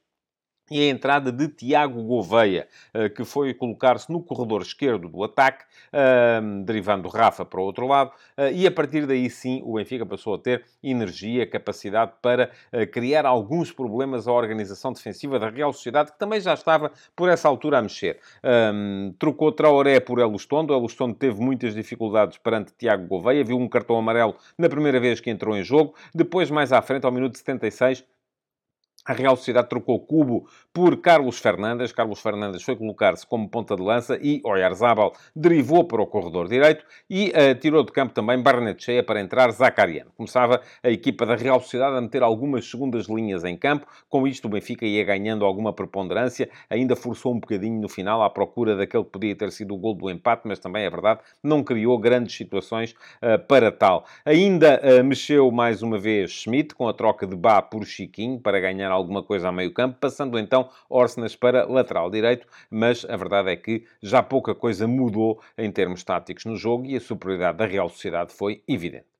e a entrada de Tiago Gouveia, eh, que foi colocar-se no corredor esquerdo do ataque, derivando Rafa para o outro lado, eh, e a partir daí sim o Benfica passou a ter energia, capacidade para eh, criar alguns problemas à organização defensiva da Real Sociedade, que também já estava por essa altura a mexer. Trocou Traoré por Elustondo, Elustondo teve muitas dificuldades perante Tiago Gouveia, viu um cartão amarelo na primeira vez que entrou em jogo, depois mais à frente, ao minuto 76, a Real Sociedade trocou Cubo por Carlos Fernandes. Carlos Fernandes foi colocar-se como ponta de lança e Oyarzabal derivou para o corredor direito e uh, tirou de campo também Barnetcheia para entrar Zacariano. Começava a equipa da Real Sociedade a meter algumas segundas linhas em campo. Com isto o Benfica ia ganhando alguma preponderância. Ainda forçou um bocadinho no final à procura daquele que podia ter sido o gol do empate, mas também é verdade, não criou grandes situações uh, para tal. Ainda uh, mexeu mais uma vez Schmidt com a troca de Bá por Chiquinho para ganhar alguma coisa a meio campo, passando então Orsnes para lateral direito, mas a verdade é que já pouca coisa mudou em termos táticos no jogo e a superioridade da Real Sociedade foi evidente.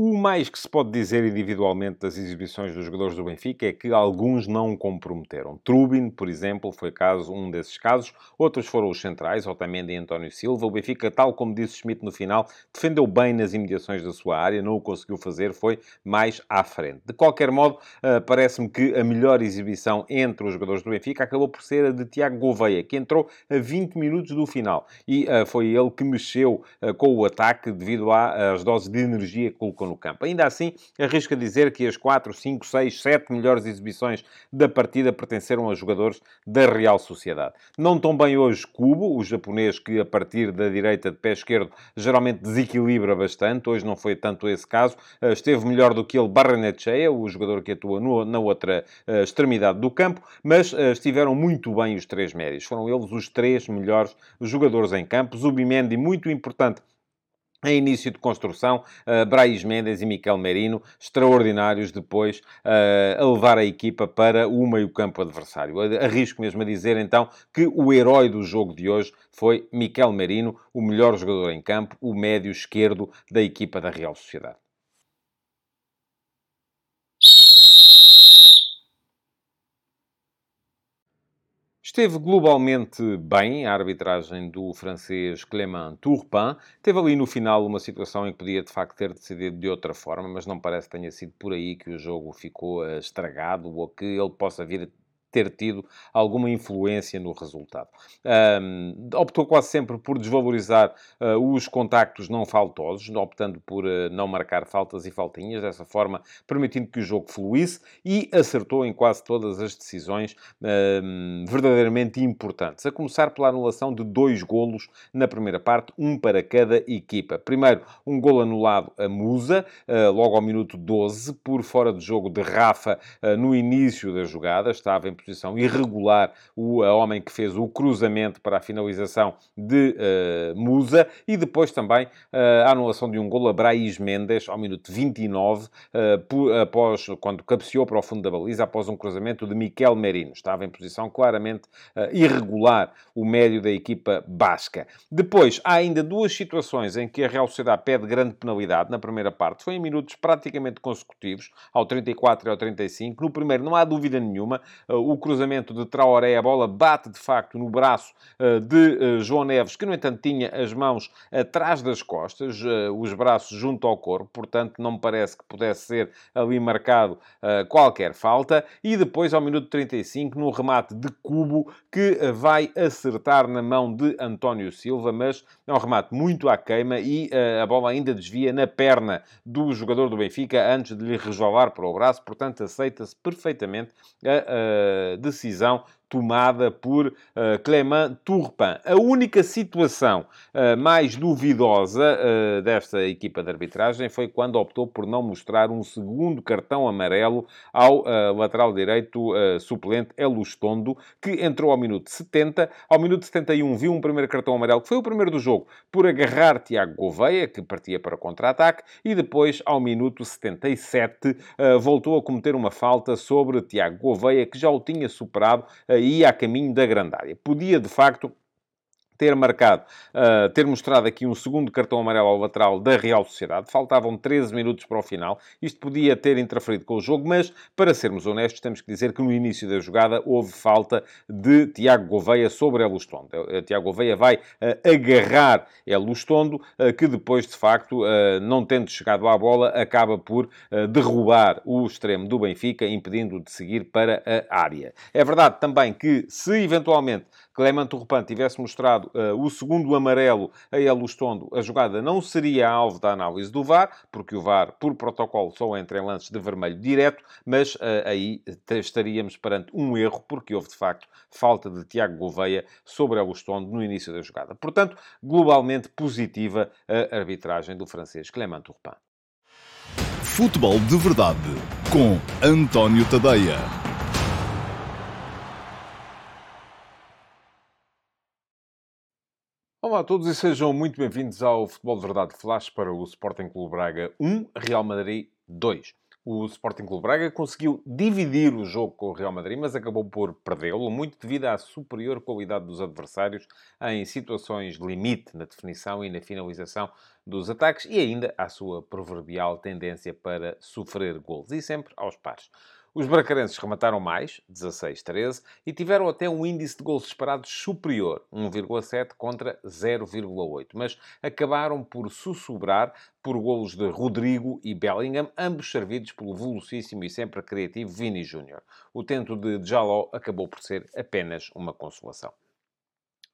O mais que se pode dizer individualmente das exibições dos jogadores do Benfica é que alguns não comprometeram. Trubin, por exemplo, foi caso, um desses casos. Outros foram os centrais, Otamendi e António Silva. O Benfica, tal como disse Schmidt no final, defendeu bem nas imediações da sua área, não o conseguiu fazer, foi mais à frente. De qualquer modo, uh, parece-me que a melhor exibição entre os jogadores do Benfica acabou por ser a de Tiago Gouveia, que entrou a 20 minutos do final. E uh, foi ele que mexeu uh, com o ataque devido às doses de energia que colocou no campo. Ainda assim, arrisco a dizer que as 4, 5, 6, 7 melhores exibições da partida pertenceram a jogadores da Real Sociedade. Não tão bem hoje Kubo, o japonês que a partir da direita de pé esquerdo geralmente desequilibra bastante, hoje não foi tanto esse caso, eh, esteve melhor do que ele Barrenechea, o jogador que atua no, na outra uh, extremidade do campo, mas uh, estiveram muito bem os três médios. Foram eles os três melhores jogadores em campo. Zubimendi, muito importante em início de construção, uh, Brais Mendes e Miquel Merino, extraordinários depois uh, a levar a equipa para o meio-campo adversário. Arrisco mesmo a dizer, então, que o herói do jogo de hoje foi Miquel Merino, o melhor jogador em campo, o médio esquerdo da equipa da Real Sociedade. Esteve globalmente bem a arbitragem do francês Clément Turpin. Teve ali no final uma situação em que podia de facto ter decidido de outra forma, mas não parece que tenha sido por aí que o jogo ficou eh, estragado ou que ele possa vir ter tido alguma influência no resultado. Um, optou quase sempre por desvalorizar uh, os contactos não faltosos, optando por uh, não marcar faltas e faltinhas, dessa forma permitindo que o jogo fluísse e acertou em quase todas as decisões um, verdadeiramente importantes, a começar pela anulação de dois golos na primeira parte, um para cada equipa. Primeiro, um golo anulado a Musa, uh, logo ao minuto 12, por fora de jogo de Rafa no início da jogada, estava em posição irregular o homem que fez o cruzamento para a finalização de uh, Musa e depois também uh, a anulação de um gol a Brais Mendes ao minuto 29, uh, por, após, quando cabeceou para o fundo da baliza, após um cruzamento de Miquel Merino. Estava em posição claramente irregular o médio da equipa basca. Depois, há ainda duas situações em que a Real Sociedade pede grande penalidade na primeira parte. Foi em minutos praticamente consecutivos, ao 34 e ao 35. No primeiro, não há dúvida nenhuma, o cruzamento de Traoré, a bola bate de facto no braço uh, de uh, João Neves, que no entanto tinha as mãos atrás das costas, uh, os braços junto ao corpo, portanto não me parece que pudesse ser ali marcado qualquer falta. E depois, ao minuto 35, no remate de Cubo, que vai acertar na mão de António Silva, mas é um remate muito à queima e a bola ainda desvia na perna do jogador do Benfica antes de lhe resvalar para o braço, portanto aceita-se perfeitamente a decisão tomada por uh, Clément Turpin. A única situação uh, mais duvidosa uh, desta equipa de arbitragem foi quando optou por não mostrar um segundo cartão amarelo ao lateral direito suplente Elustondo, que entrou ao minuto 70. Ao minuto 71 viu um primeiro cartão amarelo, que foi o primeiro do jogo, por agarrar Tiago Gouveia, que partia para contra-ataque, e depois, ao minuto 77, voltou a cometer uma falta sobre Tiago Gouveia, que já o tinha superado ia a caminho da grande área. Podia, de facto, ter marcado, uh, ter mostrado aqui um segundo cartão amarelo ao lateral da Real Sociedade. Faltavam 13 minutos para o final. Isto podia ter interferido com o jogo, mas, para sermos honestos, temos que dizer que no início da jogada houve falta de Tiago Gouveia sobre Elustondo. Uh, Tiago Gouveia vai uh, agarrar Elustondo, uh, que depois, de facto, não tendo chegado à bola, acaba por derrubar o extremo do Benfica, impedindo-o de seguir para a área. É verdade também que, se eventualmente Clément Turpin tivesse mostrado uh, o segundo amarelo a Elustondo, a jogada não seria alvo da análise do VAR, porque o VAR, por protocolo, só entra em lances de vermelho direto, mas uh, aí estaríamos perante um erro, porque houve, de facto, falta de Tiago Gouveia sobre Elustondo no início da jogada. Portanto, globalmente positiva a arbitragem do francês Clément Turpin. Futebol de Verdade, com António Tadeia. Olá a todos e sejam muito bem-vindos ao Futebol de Verdade Flash para o Sporting Clube Braga 1, Real Madrid 2. O Sporting Clube Braga conseguiu dividir o jogo com o Real Madrid, mas acabou por perdê-lo, muito devido à superior qualidade dos adversários em situações limite na definição e na finalização dos ataques e ainda à sua proverbial tendência para sofrer gols, e sempre aos pares. Os bracarenses remataram mais, 16-13, e tiveram até um índice de gols esperados superior, 1,7 contra 0,8, mas acabaram por sussurrar por golos de Rodrigo e Bellingham, ambos servidos pelo velocíssimo e sempre criativo Vini Júnior. O tento de Jaló acabou por ser apenas uma consolação.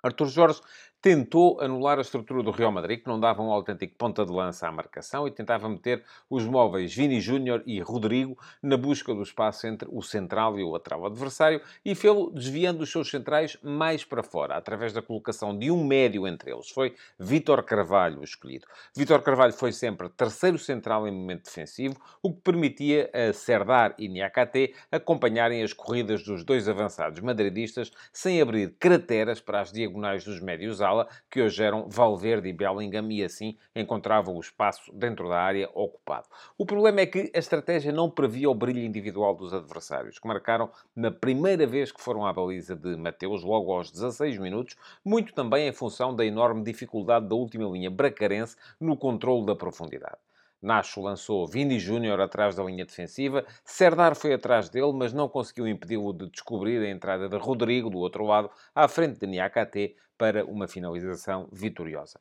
Arthur Jorge tentou anular a estrutura do Real Madrid, que não dava um autêntico ponta de lança à marcação, e tentava meter os móveis Vini Júnior e Rodrigo na busca do espaço entre o central e o lateral adversário, e fê-lo desviando os seus centrais mais para fora, através da colocação de um médio entre eles. Foi Vítor Carvalho o escolhido. Vítor Carvalho foi sempre terceiro central em momento defensivo, o que permitia a Serdar e Niakate acompanharem as corridas dos dois avançados madridistas sem abrir crateras para as diagonais dos médios altos que hoje eram Valverde e Bellingham, e assim encontravam o espaço dentro da área ocupado. O problema é que a estratégia não previa o brilho individual dos adversários, que marcaram na primeira vez que foram à baliza de Mateus, logo aos 16 minutos, muito também em função da enorme dificuldade da última linha bracarense no controle da profundidade. Nacho lançou Vini Júnior atrás da linha defensiva. Serdar foi atrás dele, mas não conseguiu impedi-lo de descobrir a entrada de Rodrigo do outro lado, à frente de Niakate, para uma finalização vitoriosa.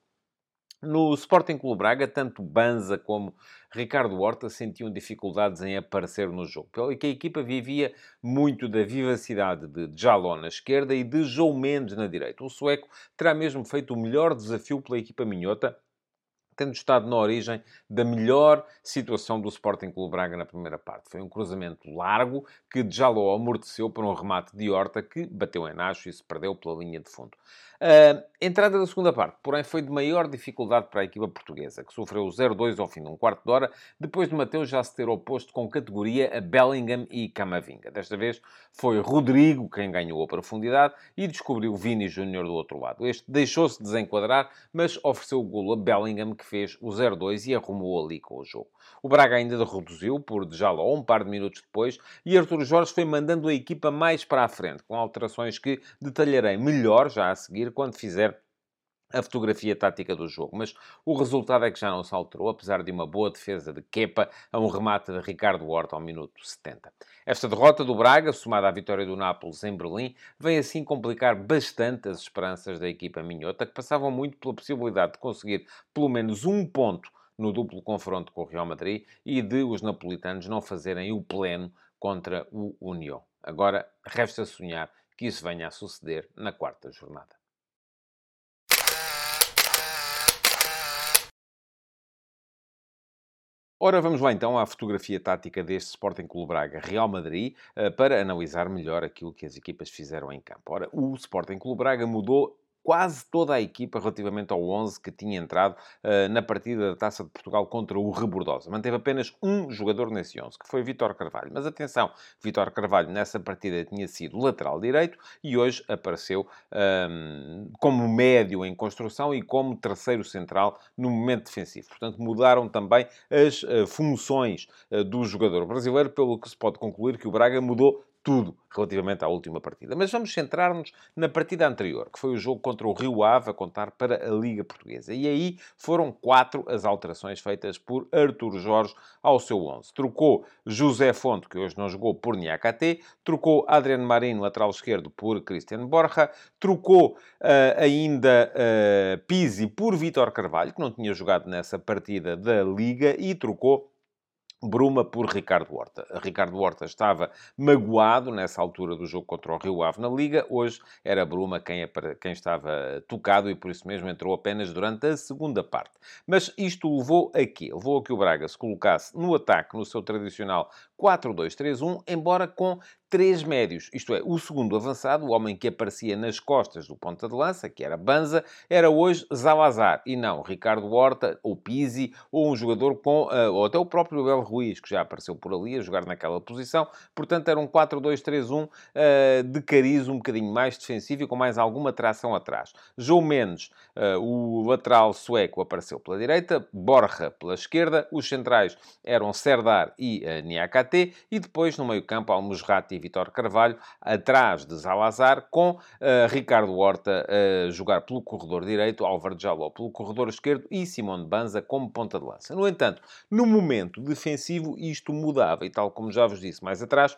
No Sporting Clube Braga, tanto Banza como Ricardo Horta sentiam dificuldades em aparecer no jogo, pelo que a equipa vivia muito da vivacidade de Jaló na esquerda e de João Mendes na direita. O sueco terá mesmo feito o melhor desafio pela equipa minhota, tendo estado na origem da melhor situação do Sporting Clube Braga na primeira parte. Foi um cruzamento largo que Jaló amorteceu por um remate de Horta que bateu em Nacho e se perdeu pela linha de fundo. A entrada da segunda parte, porém, foi de maior dificuldade para a equipa portuguesa, que sofreu 0-2 ao fim de um quarto de hora, depois de Mateus já se ter oposto com categoria a Bellingham e Camavinga. Desta vez foi Rodrigo quem ganhou a profundidade e descobriu Vini Júnior do outro lado. Este deixou-se desenquadrar, mas ofereceu o golo a Bellingham, que fez o 0-2 e arrumou ali com o jogo. O Braga ainda reduziu por Jaló um par de minutos depois e Artur Jorge foi mandando a equipa mais para a frente, com alterações que detalharei melhor já a seguir quando fizer a fotografia tática do jogo. Mas o resultado é que já não se alterou, apesar de uma boa defesa de Kepa a um remate de Ricardo Horta ao minuto 70. Esta derrota do Braga, somada à vitória do Nápoles em Berlim, vem assim complicar bastante as esperanças da equipa minhota, que passavam muito pela possibilidade de conseguir pelo menos um ponto no duplo confronto com o Real Madrid e de os napolitanos não fazerem o pleno contra o União. Agora resta sonhar que isso venha a suceder na quarta jornada. Ora, vamos lá então à fotografia tática deste Sporting Clube Braga Real Madrid eh, para analisar melhor aquilo que as equipas fizeram em campo. Ora, o Sporting Clube Braga mudou quase toda a equipa relativamente ao 11 que tinha entrado uh, na partida da Taça de Portugal contra o Rebordosa. Manteve apenas um jogador nesse 11, que foi Vitor Carvalho. Mas atenção, Vitor Carvalho nessa partida tinha sido lateral direito e hoje apareceu um, ehm, como médio em construção e como terceiro central no momento defensivo. Portanto, mudaram também as uh, funções uh, do jogador brasileiro, pelo que se pode concluir que o Braga mudou tudo relativamente à última partida. Mas vamos centrar-nos na partida anterior, que foi o jogo contra o Rio Ave, a contar para a Liga Portuguesa. E aí foram quatro as alterações feitas por Artur Jorge ao seu 11. Trocou José Fonte, que hoje não jogou, por Niakate, trocou Adriano Marino, lateral esquerdo, por Cristiano Borja, trocou uh, ainda uh, Pizzi por Vítor Carvalho, que não tinha jogado nessa partida da Liga, e trocou Bruma por Ricardo Horta. Ricardo Horta estava magoado nessa altura do jogo contra o Rio Ave na Liga. Hoje era Bruma quem, quem estava tocado e por isso mesmo entrou apenas durante a segunda parte. Mas isto levou a quê? Levou a que o Braga se colocasse no ataque no seu tradicional 4-2-3-1, embora com três médios, isto é, o segundo avançado, o homem que aparecia nas costas do ponta de lança, que era Banza, era hoje Zalazar, e não Ricardo Horta, ou Pizzi, ou um jogador com, uh, ou até o próprio Abel Ruiz, que já apareceu por ali a jogar naquela posição, portanto era um 4-2-3-1 uh, de cariz um bocadinho mais defensivo e com mais alguma tração atrás. João Mendes, uh, o lateral sueco, apareceu pela direita, Borja pela esquerda, os centrais eram Serdar e uh, E depois no meio campo Almusrati Vitor Carvalho, atrás de Zalazar, com uh, Ricardo Horta a uh, jogar pelo corredor direito, Álvaro Jaló pelo corredor esquerdo e Simone Banza como ponta de lança. No entanto, no momento defensivo isto mudava e tal como já vos disse mais atrás,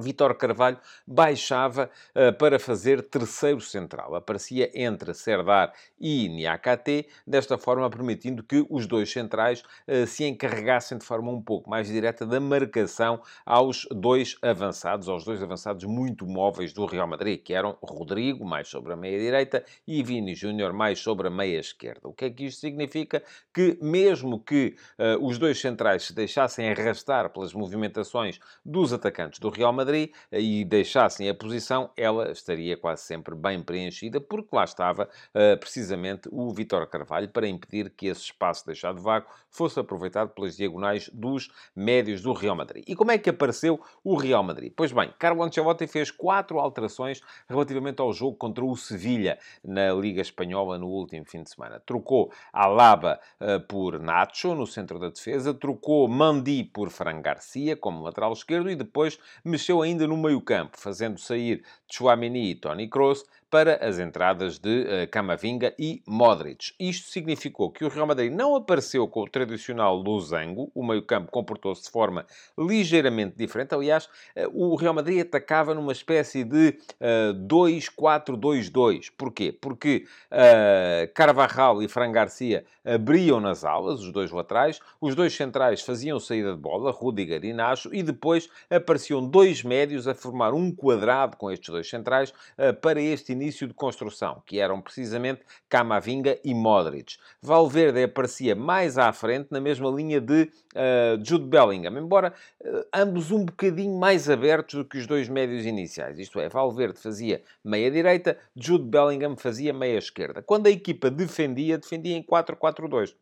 Vitor Carvalho baixava uh, para fazer terceiro central. Aparecia entre Serdar e Niakate, desta forma permitindo que os dois centrais uh, se encarregassem de forma um pouco mais direta da marcação aos dois avançados, aos dois avançados muito móveis do Real Madrid, que eram Rodrigo, mais sobre a meia-direita, e Vini Júnior, mais sobre a meia-esquerda. O que é que isto significa? Que mesmo que uh, os dois centrais se deixassem arrastar pelas movimentações dos atacantes do Real Madrid, Madrid e deixassem a posição, ela estaria quase sempre bem preenchida, porque lá estava uh, precisamente o Vitor Carvalho para impedir que esse espaço deixado vago fosse aproveitado pelas diagonais dos médios do Real Madrid. E como é que apareceu o Real Madrid? Pois bem, Carlo Ancelotti fez quatro alterações relativamente ao jogo contra o Sevilha na Liga Espanhola no último fim de semana. Trocou Alaba uh, por Nacho no centro da defesa, trocou Mandi por Fran Garcia como lateral esquerdo e depois mexeu mexeu ainda no meio-campo, fazendo sair Chouameni e Tony Kroos para as entradas de uh, Camavinga e Modric. Isto significou que o Real Madrid não apareceu com o tradicional losango, o meio-campo comportou-se de forma ligeiramente diferente. Aliás, uh, o Real Madrid atacava numa espécie de uh, 2-4-2-2. Porquê? Porque Carvajal e Fran Garcia abriam nas alas, os dois laterais, os dois centrais faziam saída de bola, Rudiger e Nacho, e depois apareciam dois médios a formar um quadrado com estes dois centrais para este início de construção, que eram precisamente Camavinga e Modric. Valverde aparecia mais à frente, na mesma linha de uh, Jude Bellingham, embora uh, ambos um bocadinho mais abertos do que os dois médios iniciais. Isto é, Valverde fazia meia-direita, Jude Bellingham fazia meia-esquerda. Quando a equipa defendia, defendia em 4-4-2.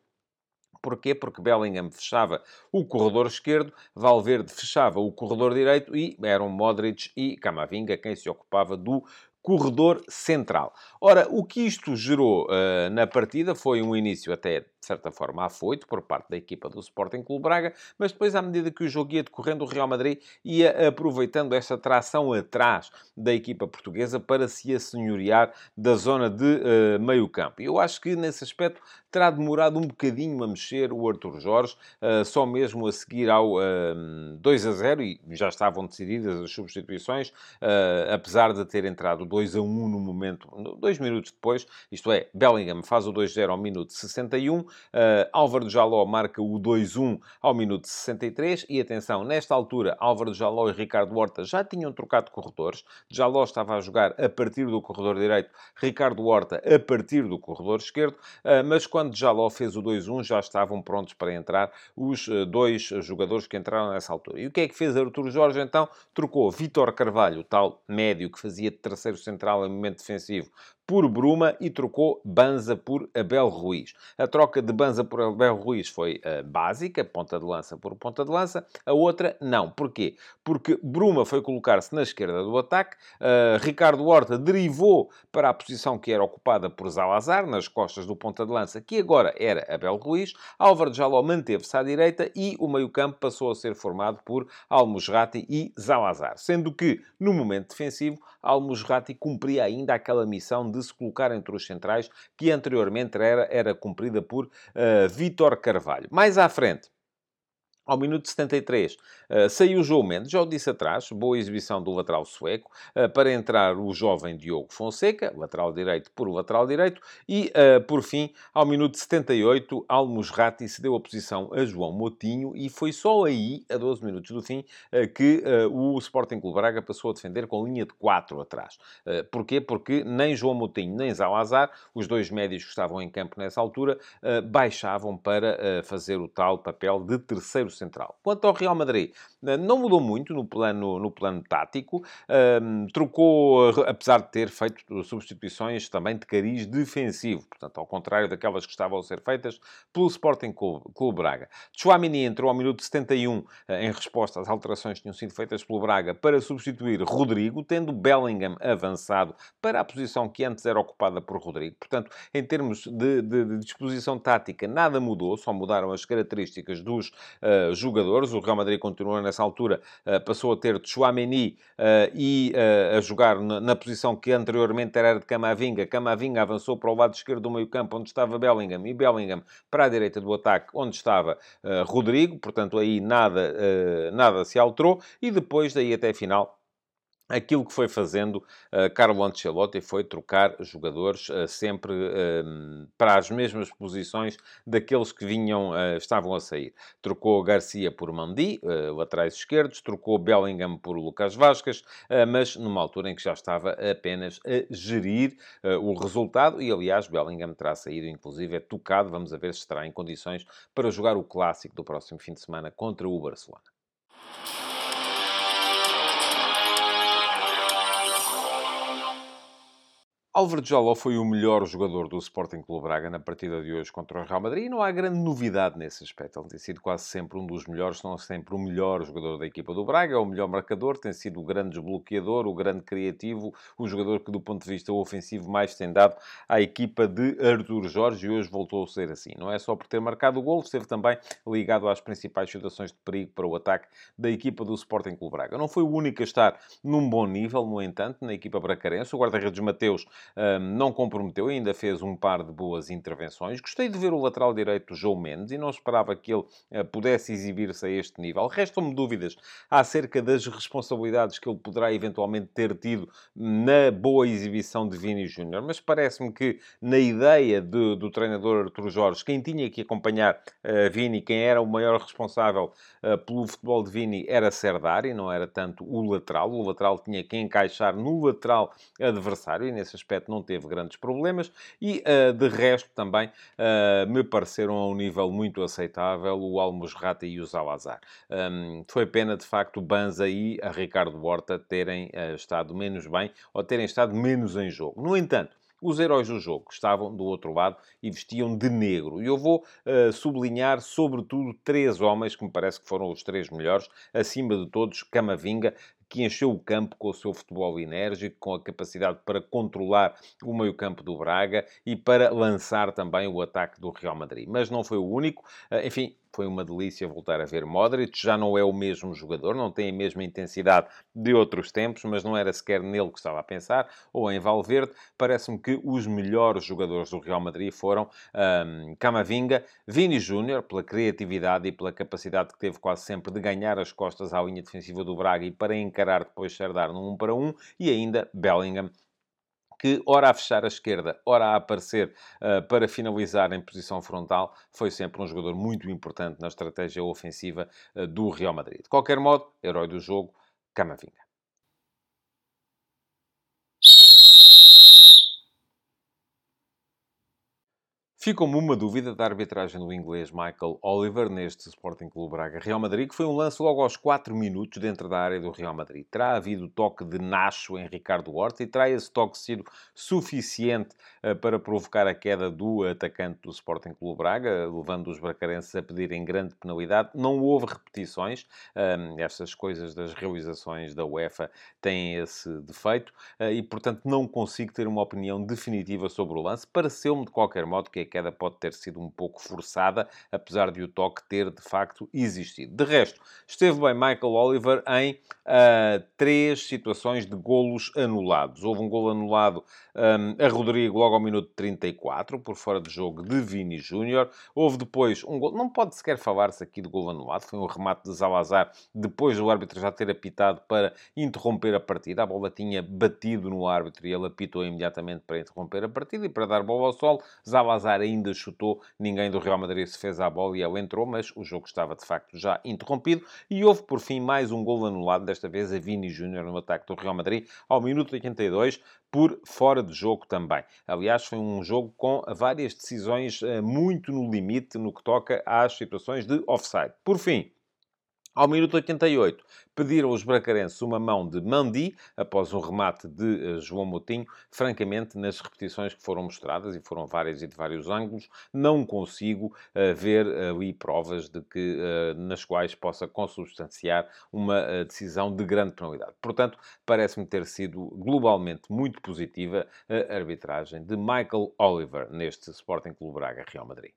Porquê? Porque Bellingham fechava o corredor esquerdo, Valverde fechava o corredor direito e eram Modric e Camavinga quem se ocupava do corredor central. Ora, o que isto gerou uh, na partida foi um início até certa forma, afoito por parte da equipa do Sporting Clube Braga, mas depois, à medida que o jogo ia decorrendo, o Real Madrid ia aproveitando esta tração atrás da equipa portuguesa para se assenhorear da zona de uh, meio campo. E eu acho que, nesse aspecto, terá demorado um bocadinho a mexer o Arthur Jorge, uh, só mesmo a seguir ao uh, eh, 2 a 0, e já estavam decididas as substituições, apesar de ter entrado 2 a 1 no momento, dois minutos depois, isto é, Bellingham faz o 2-0 ao minuto 61, Uh, Álvaro Jaló marca o 2-1 ao minuto 63. E atenção, nesta altura, Álvaro Jaló e Ricardo Horta já tinham trocado corredores. Jaló estava a jogar a partir do corredor direito, Ricardo Horta a partir do corredor esquerdo. Uh, mas quando Jaló fez o 2-1, já estavam prontos para entrar os uh, dois jogadores que entraram nessa altura. E o que é que fez Artur Jorge então? Trocou Vitor Carvalho, o tal médio que fazia de terceiro central em momento defensivo, por Bruma e trocou Banza por Abel Ruiz. A troca de Banza por Abel Ruiz foi uh, básica, ponta de lança por ponta de lança. A outra, não. Porquê? Porque Bruma foi colocar-se na esquerda do ataque, uh, Ricardo Horta derivou para a posição que era ocupada por Zalazar, nas costas do ponta de lança, que agora era Abel Ruiz. Álvaro Jaló manteve-se à direita e o meio-campo passou a ser formado por Almusrati e Zalazar. Sendo que, no momento defensivo, Almusrati cumpria ainda aquela missão de se colocar entre os centrais, que anteriormente era, era cumprida por uh, Vítor Carvalho. Mais à frente, ao minuto 73, uh, saiu o João Mendes, já o disse atrás, boa exibição do lateral sueco, uh, para entrar o jovem Diogo Fonseca, lateral direito por lateral direito, e, uh, por fim, ao minuto 78, Almusrati cedeu a posição a João Motinho, e foi só aí, a 12 minutos do fim, que o Sporting Clube Braga passou a defender com linha de 4 atrás. porquê? Porque nem João Motinho, nem Zalazar, os dois médios que estavam em campo nessa altura, baixavam para fazer o tal papel de terceiro central. Quanto ao Real Madrid, eh, não mudou muito no plano, no plano tático, um, trocou, apesar de ter feito substituições também de cariz defensivo, portanto, ao contrário daquelas que estavam a ser feitas pelo Sporting Clube, Braga. Chouamini entrou ao minuto 71 eh, em resposta às alterações que tinham sido feitas pelo Braga para substituir Rodrigo, tendo Bellingham avançado para a posição que antes era ocupada por Rodrigo. Portanto, em termos de, de, de disposição tática, nada mudou, só mudaram as características dos uh, jogadores. O Real Madrid continua nessa altura, uh, passou a ter Chouameni uh, e uh, a jogar na, na, posição que anteriormente era de Camavinga. Camavinga avançou para o lado esquerdo do meio campo, onde estava Bellingham, e Bellingham para a direita do ataque, onde estava Rodrigo. Portanto, aí nada, nada se alterou. E depois, daí até a final, aquilo que foi fazendo uh, Carlo Ancelotti foi trocar jogadores uh, sempre uh, para as mesmas posições daqueles que vinham, estavam a sair. Trocou Garcia por Mandi, laterais esquerdos, trocou Bellingham por Lucas Vasquez, mas numa altura em que já estava apenas a gerir o resultado e, aliás, Bellingham terá saído, inclusive, é tocado. Vamos a ver se estará em condições para jogar o clássico do próximo fim de semana contra o Barcelona. Álvaro Jaló foi o melhor jogador do Sporting Clube Braga na partida de hoje contra o Real Madrid e não há grande novidade nesse aspecto. Ele tem sido quase sempre um dos melhores, se não sempre o melhor jogador da equipa do Braga, é o melhor marcador, tem sido o grande desbloqueador, o grande criativo, o jogador que do ponto de vista ofensivo mais tem dado à equipa de Artur Jorge e hoje voltou a ser assim. Não é só por ter marcado o gol, esteve também ligado às principais situações de perigo para o ataque da equipa do Sporting Clube Braga. Não foi o único a estar num bom nível, no entanto, na equipa bracarense. O guarda-redes Mateus não comprometeu, ainda fez um par de boas intervenções. Gostei de ver o lateral direito João Mendes e não esperava que ele uh, pudesse exibir-se a este nível. Restam-me dúvidas acerca das responsabilidades que ele poderá eventualmente ter tido na boa exibição de Vini Júnior, mas parece-me que na ideia de, do treinador Artur Jorge, quem tinha que acompanhar uh, Vini, quem era o maior responsável uh, pelo futebol de Vini era Serdari, não era tanto o lateral. O lateral tinha que encaixar no lateral adversário e nesse aspecto não teve grandes problemas e, uh, de resto, também uh, me pareceram a um nível muito aceitável o Almosrata e o Salazar. Um, foi pena, de facto, o Banza e a Ricardo Horta terem uh, estado menos bem ou terem estado menos em jogo. No entanto, os heróis do jogo estavam do outro lado e vestiam de negro. E eu vou uh, sublinhar, sobretudo, três homens que me parece que foram os três melhores. Acima de todos, Camavinga, que encheu o campo com o seu futebol enérgico, com a capacidade para controlar o meio-campo do Braga e para lançar também o ataque do Real Madrid. Mas não foi o único. Eh, enfim, foi uma delícia voltar a ver Modric. Já não é o mesmo jogador, não tem a mesma intensidade de outros tempos, mas não era sequer nele que estava a pensar, ou em Valverde. Parece-me que os melhores jogadores do Real Madrid foram um, Camavinga, Vini Júnior, pela criatividade e pela capacidade que teve quase sempre de ganhar as costas à linha defensiva do Braga e para encarar depois Serdar num 1 para 1, e ainda Bellingham, que, ora a fechar a esquerda, ora a aparecer uh, para finalizar em posição frontal, foi sempre um jogador muito importante na estratégia ofensiva uh, do Real Madrid. De qualquer modo, herói do jogo, Camavinga. Ficou-me uma dúvida da arbitragem do inglês Michael Oliver neste Sporting Clube Braga-Real Madrid, que foi um lance logo aos 4 minutos dentro da área do Real Madrid. Terá havido toque de Nacho em Ricardo Horta e terá esse toque sido suficiente uh, para provocar a queda do atacante do Sporting Clube Braga, levando os bracarenses a pedirem grande penalidade. Não houve repetições. Um, estas coisas das realizações da UEFA têm esse defeito uh, e, portanto, não consigo ter uma opinião definitiva sobre o lance. Pareceu-me, de qualquer modo, que queda pode ter sido um pouco forçada, apesar de o toque ter de facto existido. De resto, esteve bem Michael Oliver em uh, três situações de golos anulados. Houve um golo anulado um, a Rodrigo logo ao minuto 34, por fora de jogo de Vini Júnior. Houve depois um golo, não pode sequer falar-se aqui de golo anulado, foi um remate de Zalazar depois do árbitro já ter apitado para interromper a partida. A bola tinha batido no árbitro e ele apitou imediatamente para interromper a partida e para dar bola ao sol. Zalazar ainda chutou, ninguém do Real Madrid se fez à bola e ele entrou, mas o jogo estava de facto já interrompido e houve por fim mais um gol anulado, desta vez a Vini Júnior no ataque do Real Madrid, ao minuto 82, por fora de jogo também. Aliás, foi um jogo com várias decisões eh, muito no limite no que toca às situações de offside. Por fim, ao minuto 88, pediram os bracarenses uma mão de Mandi, após um remate de uh, João Moutinho. Francamente, nas repetições que foram mostradas, e foram várias e de vários ângulos, não consigo uh, ver ali provas de que, uh, nas quais possa consubstanciar uma decisão de grande penalidade. Portanto, parece-me ter sido globalmente muito positiva a arbitragem de Michael Oliver neste Sporting Clube Braga Real Madrid.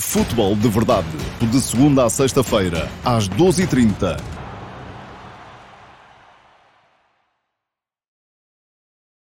Futebol de Verdade, de segunda a sexta-feira, às 12h30